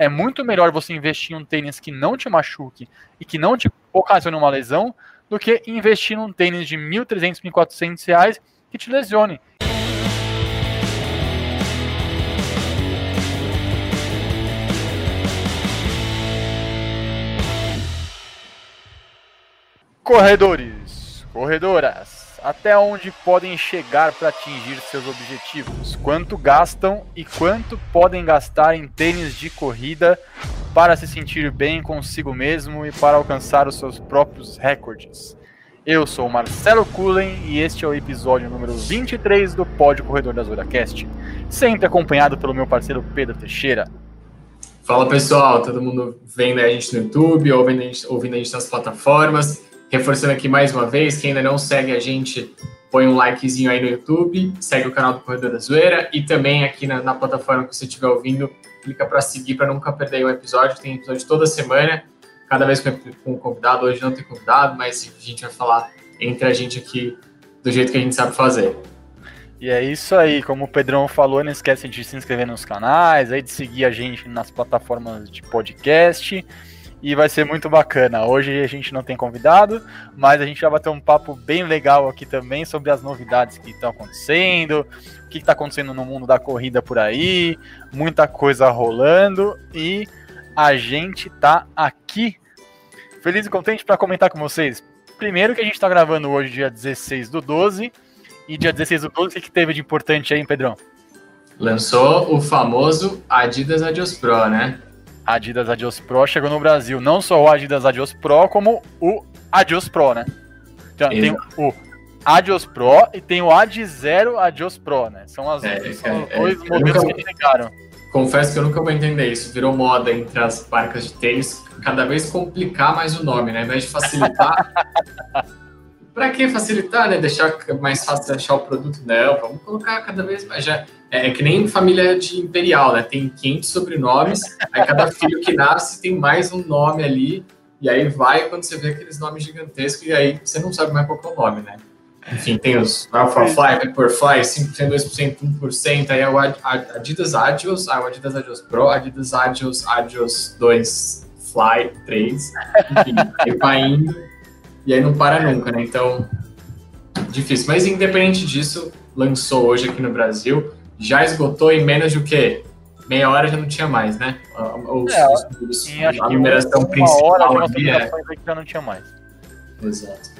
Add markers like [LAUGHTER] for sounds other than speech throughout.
É muito melhor você investir em um tênis que não te machuque e que não te ocasione uma lesão do que investir num tênis de 1.300, 1.400 reais que te lesione. Corredores, corredoras, até onde podem chegar para atingir seus objetivos? Quanto gastam e quanto podem gastar em tênis de corrida para se sentir bem consigo mesmo e para alcançar os seus próprios recordes? Eu sou Marcelo Cullen e este é o episódio número 23 do Pod Corredor da Zoracast, sempre acompanhado pelo meu parceiro Pedro Teixeira. Fala pessoal, todo mundo vendo a gente no YouTube, ouvindo a gente, ouvindo a gente nas plataformas. Reforçando aqui mais uma vez, quem ainda não segue a gente, põe um likezinho aí no YouTube, segue o canal do Corredor da Zoeira e também aqui na, na plataforma que você estiver ouvindo, clica para seguir para nunca perder um episódio. Tem episódio toda semana, cada vez com um convidado. Hoje não tem convidado, mas a gente vai falar entre a gente aqui do jeito que a gente sabe fazer. E é isso aí, como o Pedrão falou, não esquece de se inscrever nos canais, aí de seguir a gente nas plataformas de podcast e vai ser muito bacana. Hoje a gente não tem convidado, mas a gente vai bater um papo bem legal aqui também sobre as novidades que estão acontecendo, o que está acontecendo no mundo da corrida por aí, muita coisa rolando e a gente tá aqui feliz e contente para comentar com vocês. Primeiro que a gente está gravando hoje, dia 16 do 12, e dia 16 do 12, o que, teve de importante aí, Pedrão? Lançou o famoso Adidas Adios Pro, né? Adidas Adios Pro chegou no Brasil. Não só o Adidas Adios Pro, como o Adios Pro, né? Então, tem o Adios Pro e tem o Ad Zero Adios Pro, né? São, as, é, são é, dois é, modelos nunca, que chegaram. Confesso que eu nunca vou entender isso. Virou moda entre as marcas de tênis cada vez complicar mais o nome, né? Ao invés de facilitar. [LAUGHS] Para que facilitar, né? Deixar mais fácil achar o produto? Não, vamos colocar cada vez mais. Já, é, é, que nem família de imperial, né? Tem 500 sobrenomes, aí cada filho que nasce tem mais um nome ali, e aí vai quando você vê aqueles nomes gigantescos, e aí você não sabe mais qual é o nome, né? Enfim, tem os Alphafly, Vaporfly, 5%, 2%, 1%, aí é o Adidas Adios, ah, o Adidas Adios Pro, Adidas Adios, Adios 2 Fly 3, enfim, aí vai indo, e aí não para nunca, né? Então, difícil. Mas independente disso, lançou hoje aqui no Brasil, já esgotou em menos de o quê? Meia hora já não tinha mais, né? Os, é, os, sim, a numeração principal hora ali é... já não tinha mais. Exato.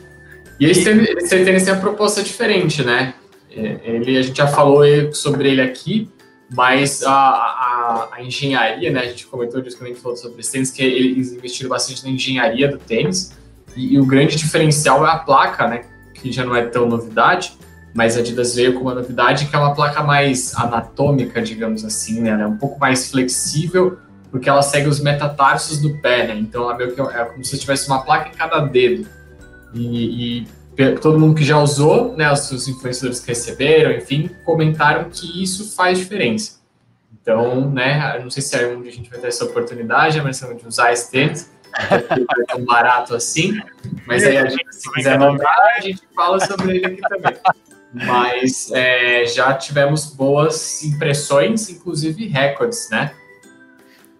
E esse tênis tem uma proposta diferente, né? É, ele, a gente já falou sobre ele aqui, mas a, a, a engenharia, né? A gente comentou disso quando a gente falou sobre esse tênis, que eles investiram bastante na engenharia do tênis, e, e o grande diferencial é a placa, né? Que já não é tão novidade, mas a Adidas veio com uma novidade que é uma placa mais anatômica, digamos assim, né? Ela é um pouco mais flexível, porque ela segue os metatarsos do pé, né? Então ela meio que é como se tivesse uma placa em cada dedo. E, e todo mundo que já usou, né, os, influenciadores que receberam, enfim, comentaram que isso faz diferença. Então, né, não sei se é onde a gente vai ter essa oportunidade, mas de usar esse tênis, é tão barato assim, mas aí a gente, se quiser mandar, a gente fala sobre ele aqui também. Mas é, já tivemos boas impressões, inclusive recordes, né?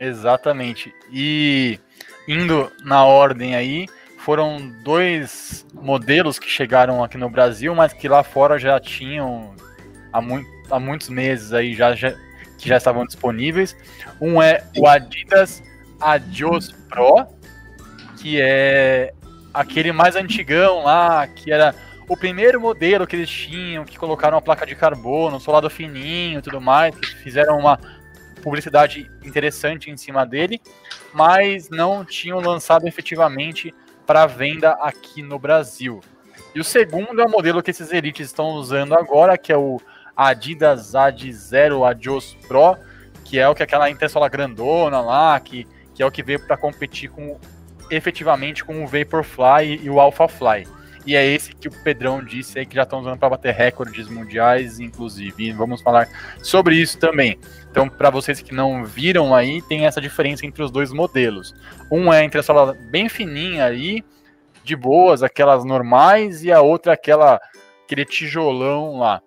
Exatamente. E indo na ordem aí, foram dois modelos que chegaram aqui no Brasil, mas que lá fora já tinham há, muito, há muitos meses aí já, já, que já estavam disponíveis. Um é o Adidas Adios Pro, que é aquele mais antigão lá, que era o primeiro modelo que eles tinham, que colocaram uma placa de carbono, solado fininho e tudo mais, que fizeram uma publicidade interessante em cima dele, mas não tinham lançado efetivamente para venda aqui no Brasil. E o segundo é o modelo que esses elites estão usando agora, que é o Adidas Ad Zero Adios Pro, que é o que é aquela intersola grandona lá, que, que é o que veio para competir com efetivamente com o Vaporfly e o Alphafly. E é esse que o Pedrão disse aí que já estão usando para bater recordes mundiais, inclusive. E vamos falar sobre isso também. Então, para vocês que não viram aí, tem essa diferença entre os dois modelos. Um é entre a sola bem fininha aí, de boas, aquelas normais, e a outra aquela aquele tijolão lá.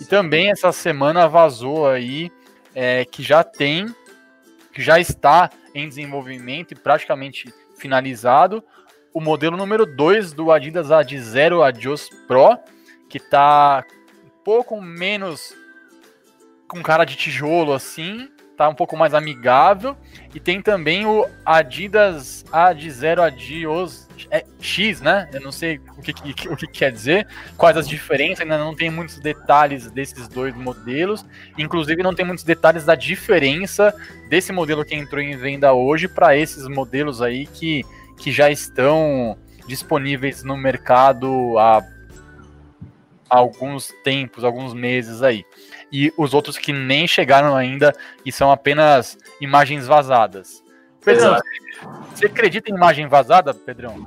E também essa semana vazou aí é, que já tem que já está em desenvolvimento e praticamente finalizado. O modelo número 2 do Adidas Ad Zero Adios Pro, que está um pouco menos com cara de tijolo assim, tá um pouco mais amigável. E tem também o Adidas Ad Zero Adios é, X, né? Eu não sei o que, que, o que quer dizer, quais as diferenças, ainda não tem muitos detalhes desses dois modelos. Inclusive, não tem muitos detalhes da diferença desse modelo que entrou em venda hoje para esses modelos aí que, que já estão disponíveis no mercado há alguns tempos, alguns meses aí. E os outros que nem chegaram ainda e são apenas imagens vazadas. Pedrão, você acredita em imagem vazada, Pedrão?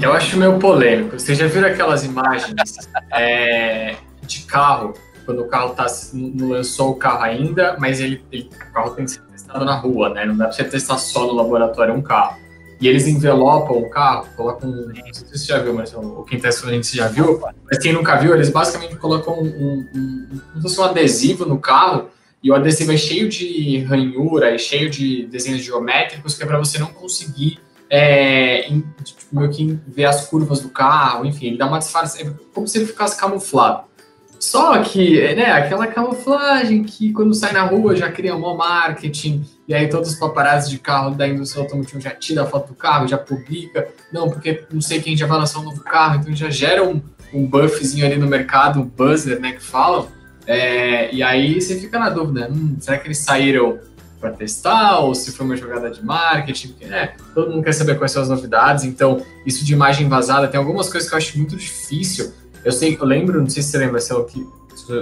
Eu acho meio polêmico. Vocês já viram aquelas imagens [LAUGHS] é, de carro, quando o carro tá, não lançou o carro ainda, mas ele, ele, o carro tem que ser testado na rua, né? Não dá pra você testar só no laboratório um carro. E eles envelopam o carro, colocam. Não sei se você já viu, mas ou quem tá assistindo já viu. Mas quem nunca viu, eles basicamente colocam um, um, um, um, adesivo no carro e o adesivo é cheio de ranhura, é cheio de desenhos geométricos, que é para você não conseguir é, em, tipo, meio que ver as curvas do carro, enfim, ele dá uma disfarce, é como se ele ficasse camuflado. Só que, né, aquela camuflagem que quando sai na rua já cria um marketing, e aí todos os paparazzi de carro da indústria automotiva já tira a foto do carro, já publica, não, porque não sei quem já vai lançar um novo carro, então já gera um, um buffzinho ali no mercado, um buzzer, né, que falam, é, e aí você fica na dúvida, hum, será que eles saíram para testar ou se foi uma jogada de marketing? Porque, né, todo mundo quer saber quais são as novidades, então isso de imagem vazada tem algumas coisas que eu acho muito difícil. Eu sei, eu lembro, não sei se você lembra, se é o que,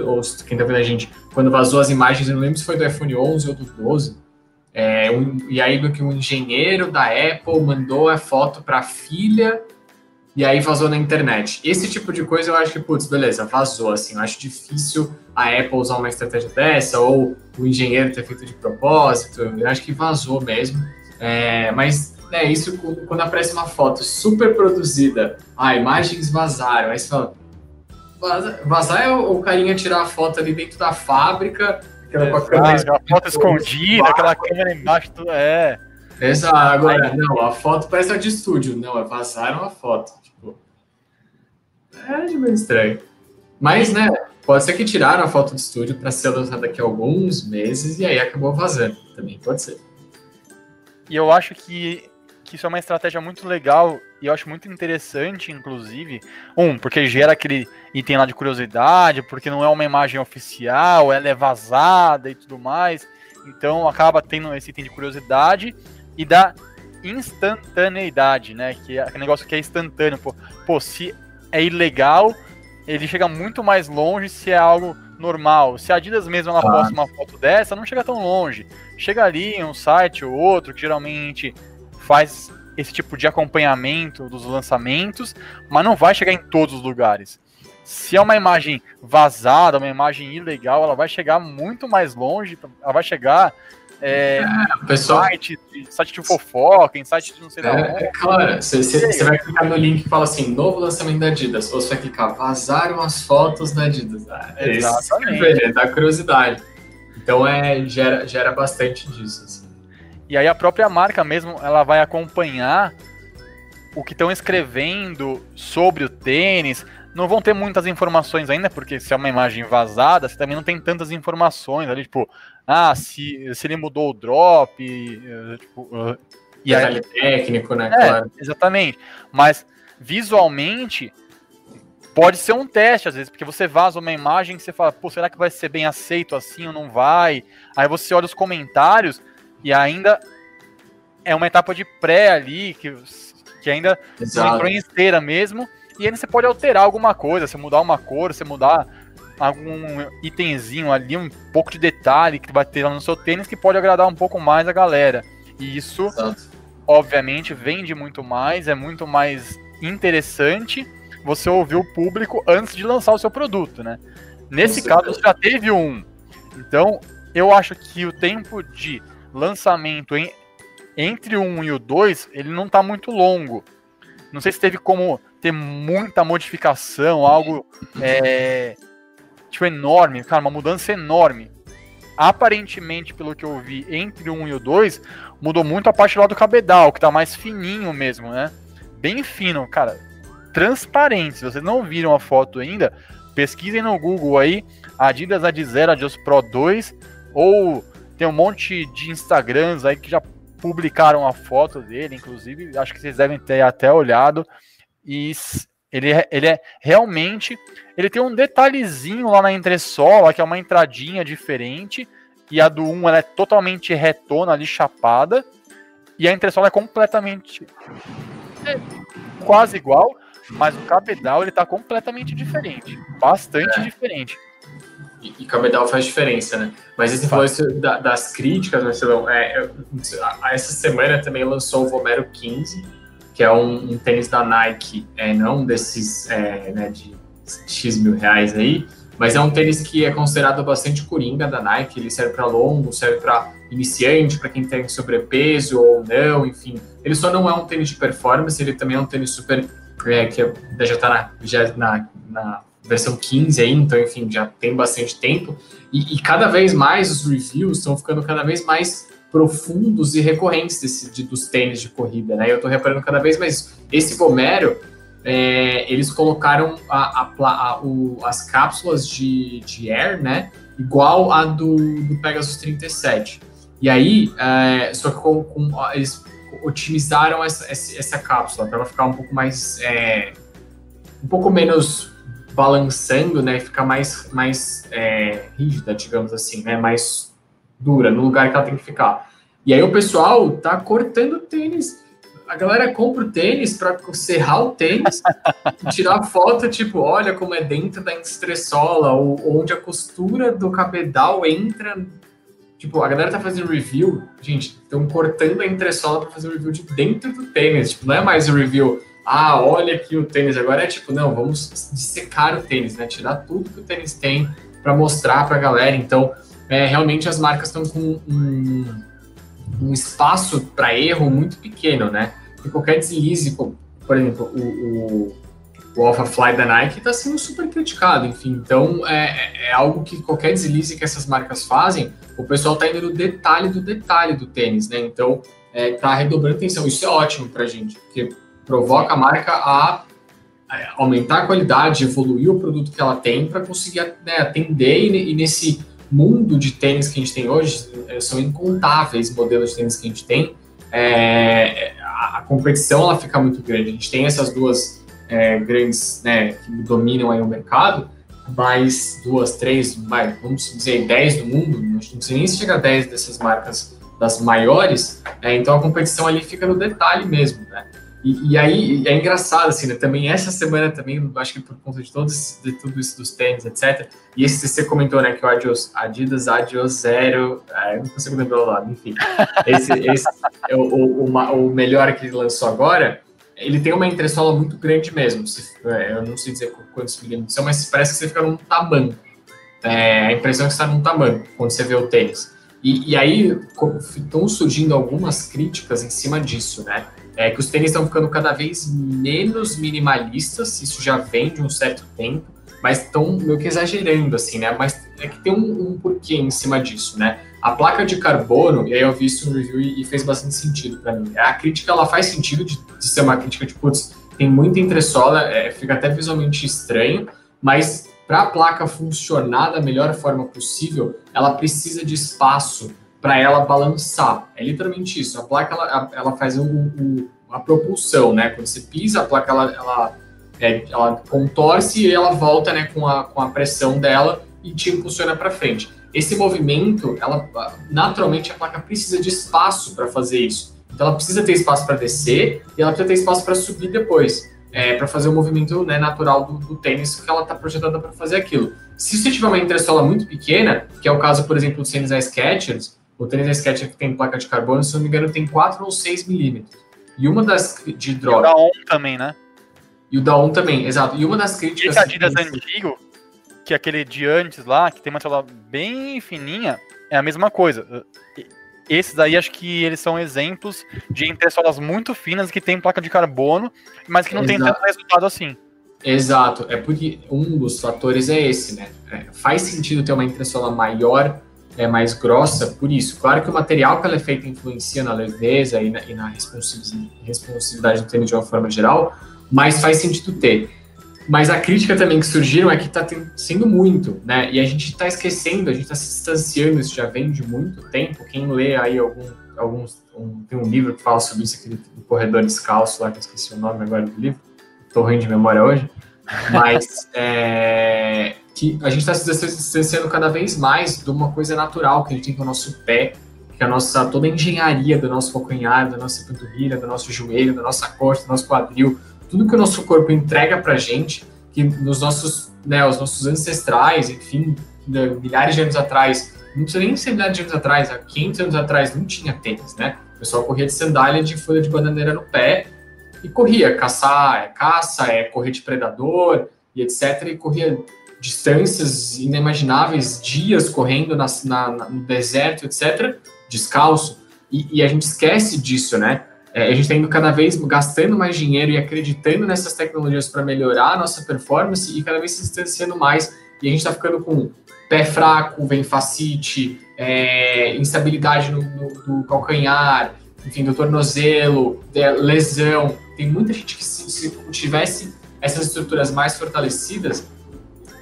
ou quem tá vendo a gente, quando vazou as imagens, eu não lembro se foi do iPhone 11 ou do 12. É, um, e aí que um engenheiro da Apple mandou a foto para a filha e aí vazou na internet. Esse tipo de coisa eu acho que, putz, beleza, vazou, assim, eu acho difícil a Apple usar uma estratégia dessa, ou o engenheiro ter feito de propósito, eu acho que vazou mesmo. É, mas é isso quando aparece uma foto super produzida, ah, imagens vazaram, aí você fala, vazar é o, carinha tirar a foto ali dentro da fábrica, aquela é, com a câmera. A foto [LAUGHS] escondida, aquela câmera embaixo, tudo, é. Exato, agora, não, a foto parece a de estúdio, não, é vazaram a foto. É meio estranho. Mas, né, pode ser que tiraram a foto do estúdio para ser lançada daqui a alguns meses e aí acabou vazando. Também pode ser. E eu acho que, que isso é uma estratégia muito legal e eu acho muito interessante, inclusive. Um, porque gera aquele item lá de curiosidade, porque não é uma imagem oficial, ela é vazada e tudo mais. Então acaba tendo esse item de curiosidade e da instantaneidade, né? Que é aquele negócio que é instantâneo. Pô, pô se é ilegal, ele chega muito mais longe se é algo normal. Se a Adidas mesmo ela posta uma foto dessa, não chega tão longe. Chega ali em um site ou outro que geralmente faz esse tipo de acompanhamento dos lançamentos, mas não vai chegar em todos os lugares. Se é uma imagem vazada, uma imagem ilegal, ela vai chegar muito mais longe, ela vai chegar é, é, pessoal... site, site de fofoca, em site de não sei é, da onde. É claro, você vai clicar no link que fala assim, novo lançamento da Adidas, ou você vai clicar, vazaram as fotos da Adidas. Ah, é Exatamente. Ver, dá curiosidade. Então é, gera, gera bastante disso. Assim. E aí a própria marca mesmo, ela vai acompanhar o que estão escrevendo sobre o tênis, não vão ter muitas informações ainda, porque se é uma imagem vazada, você também não tem tantas informações ali, tipo, ah, se, se ele mudou o drop, eh, tipo, uh, e aí, técnico, né? É, claro. Exatamente. Mas visualmente pode ser um teste às vezes, porque você vaza uma imagem que você fala, pô, será que vai ser bem aceito assim ou não vai? Aí você olha os comentários e ainda é uma etapa de pré ali que, que ainda Exato. não entrou em esteira mesmo. E aí você pode alterar alguma coisa, você mudar uma cor, você mudar algum itemzinho ali, um pouco de detalhe que vai ter lá no seu tênis que pode agradar um pouco mais a galera. E isso, Exato. obviamente, vende muito mais, é muito mais interessante você ouvir o público antes de lançar o seu produto, né? Nesse caso, você já teve um. Então, eu acho que o tempo de lançamento em, entre o 1 e o 2, ele não está muito longo. Não sei se teve como ter muita modificação, algo é, tipo enorme, cara, uma mudança enorme. aparentemente, pelo que eu vi, entre o 1 e o 2, mudou muito a parte lá do cabedal, que tá mais fininho mesmo, né? Bem fino, cara. Transparente. Se vocês não viram a foto ainda, pesquisem no Google aí, Adidas Adizero Adios Pro 2, ou tem um monte de Instagrams aí que já publicaram a foto dele, inclusive, acho que vocês devem ter até olhado. E ele é, ele é realmente. Ele tem um detalhezinho lá na entressola, que é uma entradinha diferente. E a do 1 ela é totalmente retona ali, chapada. E a entressola é completamente. É quase igual, mas o cabedal ele tá completamente diferente. Bastante é. diferente. E, e cabedal faz diferença, né? Mas esse falou da, das críticas, Marcelão, é, é, essa semana também lançou o Vomero 15 que é um, um tênis da Nike, é, não desses é, né, de X mil reais aí, mas é um tênis que é considerado bastante coringa da Nike, ele serve para longo, serve para iniciante, para quem tem sobrepeso ou não, enfim. Ele só não é um tênis de performance, ele também é um tênis super, é, que já está na, já na, na versão 15 aí, então, enfim, já tem bastante tempo. E, e cada vez mais os reviews estão ficando cada vez mais profundos e recorrentes desse, de, dos tênis de corrida, né? Eu tô reparando cada vez mais. Esse Vomero, é, eles colocaram a, a, a, o, as cápsulas de, de Air, né? Igual a do, do Pegasus 37. E aí, é, só que com, com, eles otimizaram essa, essa cápsula para ela ficar um pouco mais. É, um pouco menos balançando, né? Ficar mais, mais é, rígida, digamos assim, né? Mais dura, no lugar que ela tem que ficar. E aí o pessoal tá cortando o tênis. A galera compra o tênis para serrar o tênis, [LAUGHS] tirar foto, tipo, olha como é dentro da entressola, ou onde a costura do cabedal entra. Tipo, a galera tá fazendo review, gente, estão cortando a entressola para fazer o review de dentro do tênis. Tipo, não é mais o review, ah, olha aqui o tênis. Agora é tipo, não, vamos dissecar o tênis, né? Tirar tudo que o tênis tem para mostrar para a galera. Então, é, realmente as marcas estão com um, um espaço para erro muito pequeno, né? E qualquer deslize, por exemplo, o, o, o Alpha Fly da Nike está sendo super criticado, enfim. Então, é, é, algo que qualquer deslize que essas marcas fazem, o pessoal está indo no detalhe do detalhe do tênis, né? Então, é, tá redobrando atenção. Isso é ótimo para gente, porque provoca a marca a aumentar a qualidade, evoluir o produto que ela tem para conseguir né, atender e, e nesse mundo de tênis que a gente tem hoje, eh, são incontáveis modelos de tênis que a gente tem, é, a, competição ela fica muito grande. A gente tem essas duas é, grandes né, que dominam aí o mercado, mais duas, três, vai, vamos dizer, dez do mundo, não sei nem se chega a dez dessas marcas das maiores, é, então a competição ali fica no detalhe mesmo, né? E, e, aí é engraçado, assim, né? Também essa semana também, acho que por conta de todos de tudo isso dos tênis, etc. E esse você comentou, né, que o Adios, Adidas Adios Zero, eu não consigo lembrar o lado, enfim. Esse, esse é o, o, o, melhor que ele lançou agora, ele tem uma entressola muito grande mesmo. Se, é, eu não sei dizer quantos milímetros são, mas parece que você fica num tamanho. É, a impressão é que você está num tamanho quando você vê o tênis. E, e aí estão surgindo algumas críticas em cima disso, né? É que os tênis estão ficando cada vez menos minimalistas, isso já vem de um certo tempo, mas estão meio que exagerando, assim, né? Mas é que tem um, um, porquê em cima disso, né? A placa de carbono, e aí eu vi isso no review e, fez bastante sentido para mim. A crítica, ela faz sentido de, de, ser uma crítica de, putz, tem muita entressola, é, fica até visualmente estranho, mas para a placa funcionar da melhor forma possível, ela precisa de espaço para ela balançar. É literalmente isso. A placa ela, ela faz um, a propulsão, né? Quando você pisa, a placa ela, ela, é, ela contorce e ela volta, né, com a, com a pressão dela e te impulsiona para frente. Esse movimento, ela naturalmente a placa precisa de espaço para fazer isso. Então ela precisa ter espaço para descer e ela precisa ter espaço para subir depois. É, para fazer o movimento né, natural do, do, tênis que ela está projetada para fazer aquilo. Se você tiver uma entressola muito pequena, que é o caso, por exemplo, do tênis da Skechers, o da Skechers que tem placa de carbono, se não me engano, tem 4 ou 6 milímetros. E uma das de droga. E o da ON também, né? E o da ON também, exato. E uma das críticas. Esse Adidas que... antigo, que é aquele de antes lá, que tem uma tela bem fininha, é a mesma coisa. Esses aí acho que eles são exemplos de entressolas muito finas que tem placa de carbono, mas que não exato. tem tanto resultado assim. Exato, é porque um dos fatores é esse, né? É, faz sentido ter uma entressola maior é mais grossa por isso. Claro que o material que ela é feita influencia na leveza e na, e na responsividade do tênis de uma forma geral, mas faz sentido ter. Mas a crítica também que surgiram é que está sendo muito, né? E a gente está esquecendo, a gente está se distanciando, isso já vem de muito tempo. Quem lê aí algum, alguns, um, tem um livro que fala sobre isso, aquele do corredor descalço lá, que eu esqueci o nome agora do livro, estou ruim de memória hoje, mas é, que a gente está se distanciando cada vez mais de uma coisa natural que a gente tem com o nosso pé, que a nossa toda a engenharia do nosso calcanhar, da nossa panturrilha, do nosso joelho, da nossa costa, do nosso quadril, tudo que o nosso corpo entrega para gente, que nos nossos, né, os nossos ancestrais, enfim, milhares de anos atrás, não precisa nem ser milhares de anos atrás, há 500 anos atrás não tinha tênis, né? O pessoal corria de sandália de folha de bananeira no pé e corria, caçar, é caça, é correr de predador e etc. E corria distâncias inimagináveis, dias correndo na, na, no deserto, etc., descalço. E, e a gente esquece disso, né? É, a gente está indo cada vez gastando mais dinheiro e acreditando nessas tecnologias para melhorar a nossa performance e cada vez se distanciando mais. E a gente está ficando com pé fraco, vem facite, é, instabilidade no, no, no, calcanhar, enfim, do tornozelo, lesão. Tem muita gente que se, se tivesse essas estruturas mais fortalecidas,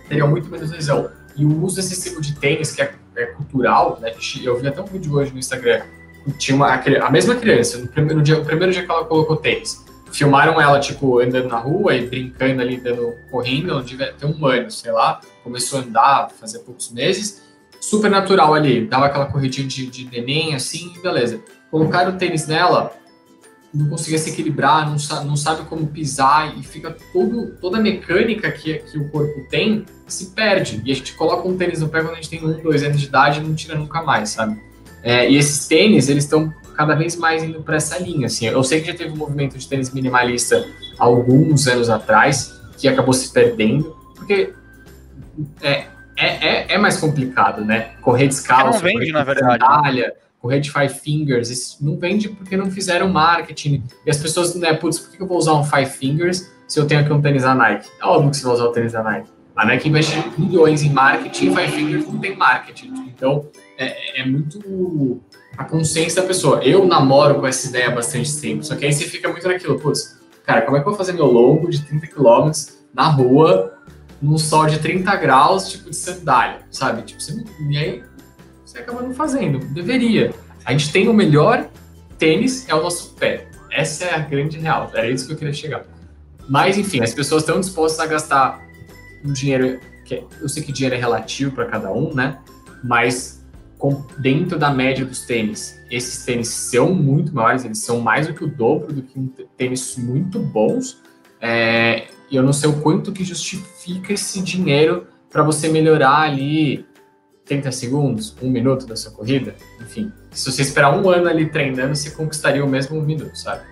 teria muito menos lesão. E o uso excessivo de tênis, que é, é cultural, né? Eu vi até um vídeo hoje no Instagram tinha uma, a mesma criança, no primeiro, dia, no primeiro dia que ela colocou tênis. Filmaram ela, tipo, andando na rua e brincando ali, dando, correndo, ela devia ter um ano, sei lá. Começou a andar, fazia poucos meses. Super natural ali, dava aquela corridinha de, de neném, assim, beleza. Colocaram o tênis nela, não conseguia se equilibrar, não, sabe, não sabe como pisar e fica todo, toda a mecânica que, que o corpo tem se perde. E a gente coloca um tênis no pé quando a gente tem um, dois anos de idade e não tira nunca mais, sabe? É, e esses tênis, eles estão cada vez mais indo para essa linha. Assim. Eu sei que já teve um movimento de tênis minimalista alguns anos atrás, que acabou se perdendo, porque é, é, é, é mais complicado, né? Correr descalço, não vende, correr na verdade. Sandália, correr de five fingers, isso não vende porque não fizeram marketing. E as pessoas, né, putz, por que eu vou usar um five fingers se eu tenho aqui um tênis da Nike? É óbvio que você vai usar o tênis da Nike. A Nike investe milhões em marketing, five fingers não tem marketing. Então, é, é, muito a consciência da pessoa. Eu namoro com essa ideia há bastante tempo, só que aí você fica muito naquilo, putz, cara, como é que eu vou fazer meu longo de 30 km na rua, num sol de 30 graus, tipo de sandália, sabe? Tipo, você, e aí você acaba não fazendo. Deveria. A gente tem o melhor tênis, é o nosso pé. Essa é a grande real. Era isso que eu queria chegar. Mas, enfim, as pessoas estão dispostas a gastar um dinheiro que é, eu sei que dinheiro é relativo para cada um, né? Mas dentro da média dos tênis. Esses tênis são muito maiores, eles são mais do que o dobro do que um tênis muito bons. É, e eu não sei o quanto que justifica esse dinheiro para você melhorar ali 30 segundos, um minuto da sua corrida. Enfim, se você esperar um ano ali treinando, você conquistaria o mesmo minuto, sabe?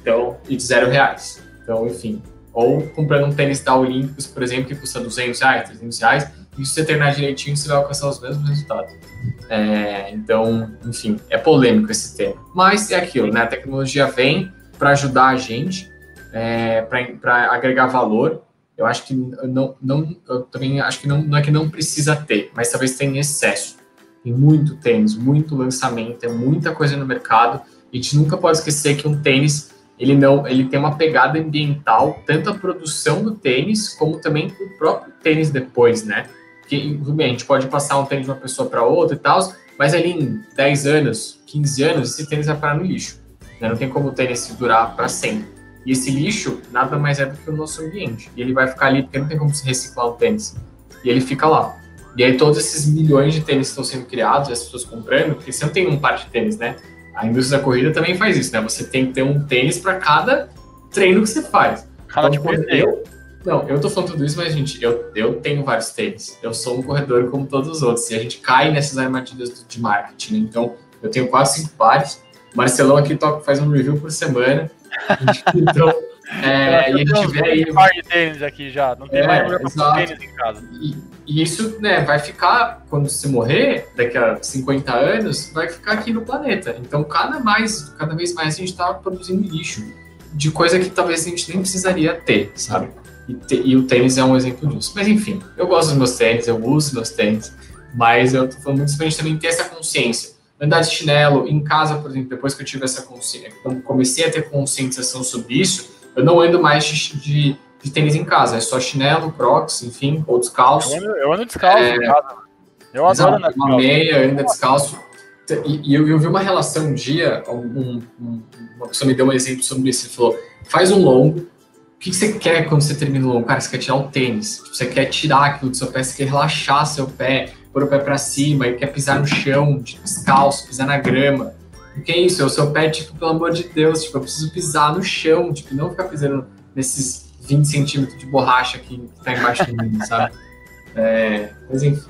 Então, e de zero reais. Então, enfim. Ou comprando um tênis da Olímpicos, por exemplo, que custa 200 reais, 300 reais, e se você treinar direitinho, você vai alcançar os mesmos resultados. É, então, enfim, é polêmico esse tema. Mas é aquilo, né? A tecnologia vem para ajudar a gente, é, para agregar valor. Eu acho que não, não, eu também acho que não, não é que não precisa ter, mas talvez tenha excesso. Tem muito tênis, muito lançamento, é muita coisa no mercado. E a gente nunca pode esquecer que um tênis ele não, ele tem uma pegada ambiental, tanto a produção do tênis como também o próprio tênis depois, né? que tudo bem, a gente pode passar um tênis de uma pessoa para outra e tal, mas ali em 10 anos, 15 anos, esse tênis vai parar no lixo. Né? Não tem como o tênis durar para sempre. E esse lixo nada mais é do que o nosso ambiente. E ele vai ficar ali porque não tem como se reciclar o tênis. E ele fica lá. E aí todos esses milhões de tênis estão sendo criados, as pessoas comprando, porque você não tem um par de tênis, né? A indústria da corrida também faz isso, né? Você tem que ter um tênis para cada treino que você faz. Cada então, tipo eu, não, eu tô falando tudo isso, mas, gente, eu, eu tenho vários tênis. Eu sou um corredor como todos os outros. E a gente cai nessas armadilhas de marketing. Né? Então, eu tenho quase cinco pares. Marcelão aqui toca, faz um review por semana. Então, [LAUGHS] é, e a gente vê aí. Um par de tênis aqui já. Não tem é, mais lugar pra tênis em casa. E, e, isso né, vai ficar, quando você morrer, daqui a 50 anos, vai ficar aqui no planeta. Então, cada, mais, cada vez mais a gente tá produzindo lixo de coisa que talvez a gente nem precisaria ter, sabe? E, te, e, o tênis é um exemplo disso. Mas enfim, eu gosto dos meus tênis, eu uso meus tênis. Mas eu tô falando muito pra gente também ter essa consciência. Andar de chinelo em casa, por exemplo, depois que eu tive essa consciência, quando comecei a ter conscientização sobre isso, eu não ando mais de, de, de tênis em casa, é só chinelo, crocs, enfim, ou descalço. Eu ando, eu ando descalço é, em casa. Eu adoro andar Uma meia, anda descalço. E, e eu, eu, vi uma relação um dia, um, um, uma pessoa me deu um exemplo sobre isso, falou, faz um longo, o que, que você quer quando você termina o longo? Cara, você quer tirar o tênis, você quer tirar aquilo do seu pé, você quer relaxar seu pé, pôr o pé para cima, e quer pisar no chão, descalço, pisar na grama. O que é isso? É o seu pé, tipo, pelo amor de Deus, tipo, eu preciso pisar no chão, tipo, não ficar pisando nesses 20 centímetros de borracha que tá embaixo de mim, sabe? É, mas enfim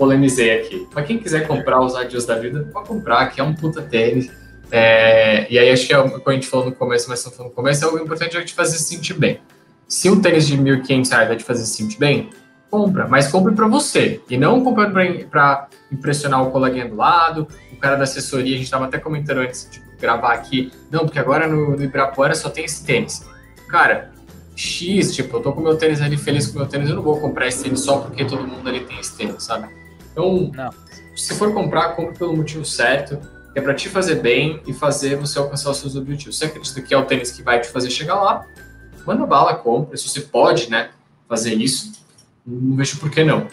polemizei aqui. Para quem quiser comprar os adios da vida, pode comprar, que é um puta tênis. É, e aí acho que é o que a gente falou no começo, mas não falou no começo, é o importante é te fazer se sentir bem. Se um tênis de 1.500 reais vai te fazer se sentir bem, compra, mas compre para você. E não compre para impressionar o coleguinha do lado, o cara da assessoria, a gente estava até comentando antes de gravar aqui, não, porque agora no, no Ibirapuera só tem esse tênis. Cara, X, tipo, eu tô com meu tênis ali feliz com meu tênis, eu não vou comprar esse tênis só porque todo mundo ali tem esse tênis, sabe? Então, Não. se for comprar, compre pelo motivo certo, que é para te fazer bem e fazer você alcançar os seus objetivos. Você acredita que é o tênis que vai te fazer chegar lá, manda bala, compra. Se você pode, né, fazer isso, não vejo por que não.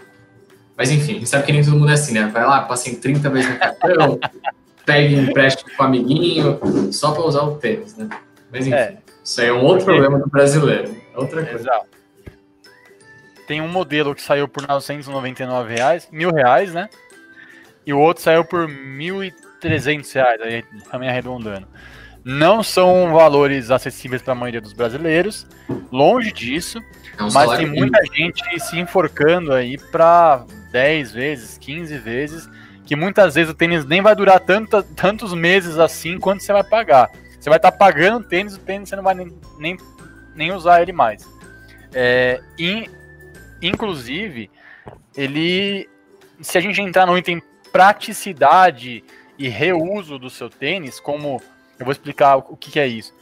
Mas enfim, a gente sabe que nem todo mundo é assim, né? Vai lá, passa em 30 vezes no cartão, [LAUGHS] pega empréstimo com o amiguinho, só para usar o tênis, né? Mas enfim, é. isso aí é um outro problema do brasileiro. É outra coisa. Exato tem um modelo que saiu por 999 reais, mil reais, né? E o outro saiu por 1.300 reais, aí também arredondando. Não são valores acessíveis para a maioria dos brasileiros, longe disso, é um mas tem muita gente se enforcando aí para 10 vezes, 15 vezes, que muitas vezes o tênis nem vai durar tanto, tantos meses assim quanto você vai pagar. Você vai estar tá pagando o tênis, o tênis você não vai nem, nem, nem usar ele mais. É, e Inclusive, ele. Se a gente entrar no item praticidade e reuso do seu tênis, como. Eu vou explicar o que, que é isso.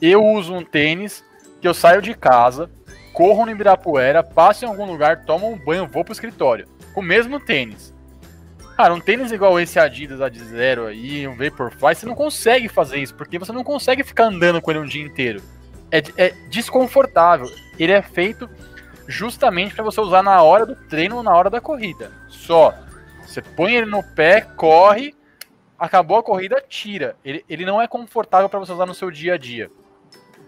Eu uso um tênis que eu saio de casa, corro no Ibirapuera, passo em algum lugar, tomo um banho, vou pro escritório. Com o mesmo tênis. Cara, um tênis igual esse Adidas Ad Zero aí, um Vaporfly, você não consegue fazer isso, porque você não consegue ficar andando com ele um dia inteiro. É, é desconfortável. Ele é feito justamente para você usar na hora do treino ou na hora da corrida. Só. Você põe ele no pé, corre, acabou a corrida, tira. Ele, ele não é confortável para você usar no seu dia a dia.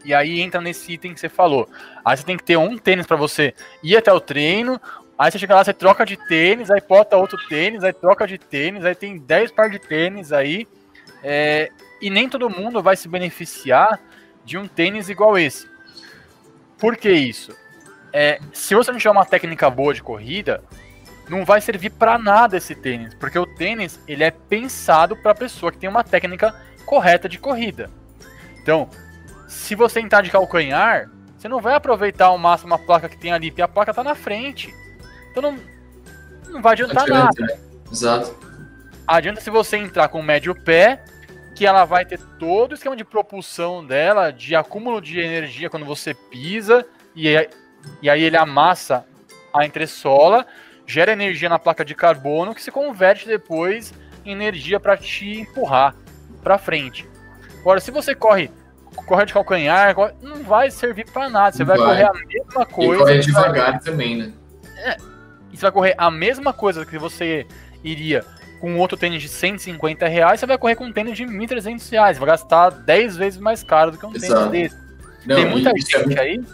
E aí entra nesse item que você falou. Aí você tem que ter um tênis para você ir até o treino. Aí você chega lá, você troca de tênis, aí bota outro tênis, aí troca de tênis, aí tem 10 par de tênis aí. É, e nem todo mundo vai se beneficiar de um tênis igual esse. Por que isso? é, se você não tiver uma técnica boa de corrida, não vai servir para nada esse tênis, porque o tênis ele é pensado para pessoa que tem uma técnica correta de corrida. Então, se você entrar de calcanhar, você não vai aproveitar ao máximo a placa que tem ali, porque a placa está na frente. Então não, não vai adiantar nada. Né? Exato. Adianta se você entrar com o médio pé, que ela vai ter todo o esquema de propulsão dela, de acúmulo de energia quando você pisa, e e aí ele amassa a entressola, gera energia na placa de carbono que se converte depois em energia para te empurrar para frente. Agora, se você corre corre de calcanhar, não vai servir para nada. Você vai, vai, correr a mesma coisa. E corre devagar vai... também, né? É, e você vai correr a mesma coisa que você iria com outro tênis de 150 reais, você vai correr com um tênis de 1.300 reais. Vai gastar 10 vezes mais caro do que um Exato. tênis desse. Não, Tem muita gente é... aí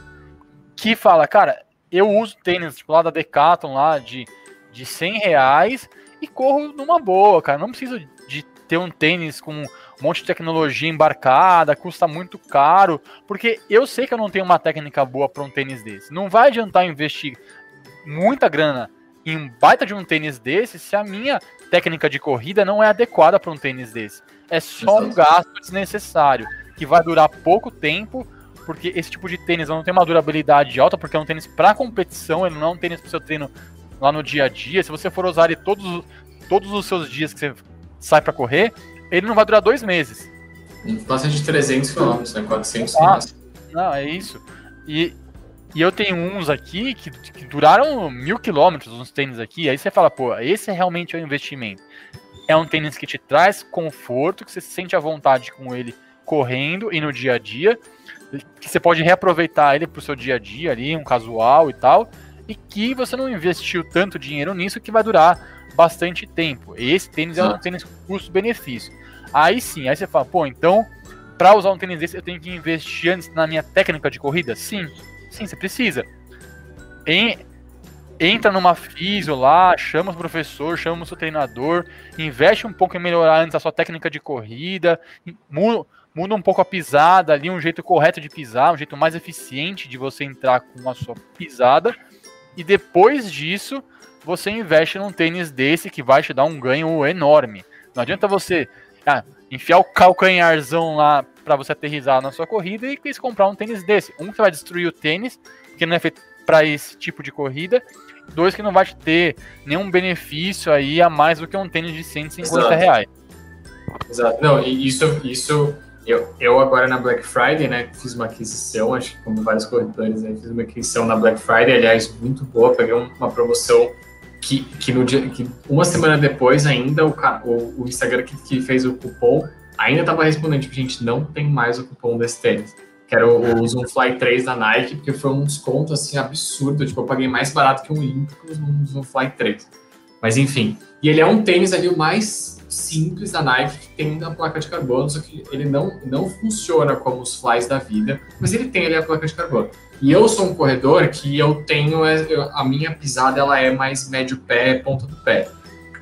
que fala, cara, eu uso tênis, tipo, lá da Decathlon, lá, de, de 100 reais e corro numa boa, cara. Não preciso de ter um tênis com um monte de tecnologia embarcada, custa muito caro, porque eu sei que eu não tenho uma técnica boa para um tênis desse. Não vai adiantar investir muita grana em um baita de um tênis desse se a minha técnica de corrida não é adequada para um tênis desse. É só um gasto desnecessário que vai durar pouco tempo porque esse tipo de tênis não tem uma durabilidade alta, porque é um tênis para competição, ele não é um tênis para seu treino lá no dia a dia. Se você for usar ele todos, todos os seus dias que você sai para correr, ele não vai durar dois meses. Passa de 300 km, né? 400 km. Ah, não, é isso. E, E eu tenho uns aqui que, que duraram mil quilômetros, uns tênis aqui. Aí você fala, pô, esse realmente é o um investimento. É um tênis que te traz conforto, que você se sente à vontade com ele correndo e no dia a dia, que você pode reaproveitar ele para o seu dia a dia ali, um casual e tal, e que você não investiu tanto dinheiro nisso que vai durar bastante tempo. Esse tênis é um tênis custo-benefício. Aí sim, aí você fala, pô, então, para usar um tênis desse, eu tenho que investir antes na minha técnica de corrida? Sim, Sim, você precisa. Em, entra numa físio lá, chama o professor, chama o seu treinador, investe um pouco em melhorar antes a sua técnica de corrida, muda, muda um pouco a pisada ali, um jeito correto de pisar, um jeito mais eficiente de você entrar com a sua pisada, e depois disso você investe num tênis desse que vai te dar um ganho enorme. Não adianta você ah, enfiar o calcanharzão lá para você aterrizar na sua corrida e quis comprar um tênis desse. Um que vai destruir o tênis, que não é feito para esse tipo de corrida. Dois que não vai te ter nenhum benefício aí a mais do que um tênis de 150 Exato. reais. Exato. Não, isso, isso eu, eu agora na Black Friday, né, fiz uma aquisição, acho que como vários corretores, né, fiz uma aquisição na Black Friday, aliás, muito boa, peguei uma promoção que, que no dia, que uma semana depois ainda o, o, o Instagram que, que fez o cupom ainda estava respondendo, tipo, gente, não tem mais o cupom desse tênis. Que era o, o Zoom Fly 3 da Nike, porque foi um desconto, assim, absurdo. Tipo, eu paguei mais barato que um Olímpicos no Zoom Fly 3. Mas, enfim. E ele é um tênis ali, o mais simples da Nike, que tem a placa de carbono, só que ele não, não funciona como os Flies da vida, mas ele tem ali a placa de carbono. E eu sou um corredor que eu tenho, é, a minha pisada, ela é mais médio pé, ponta do pé.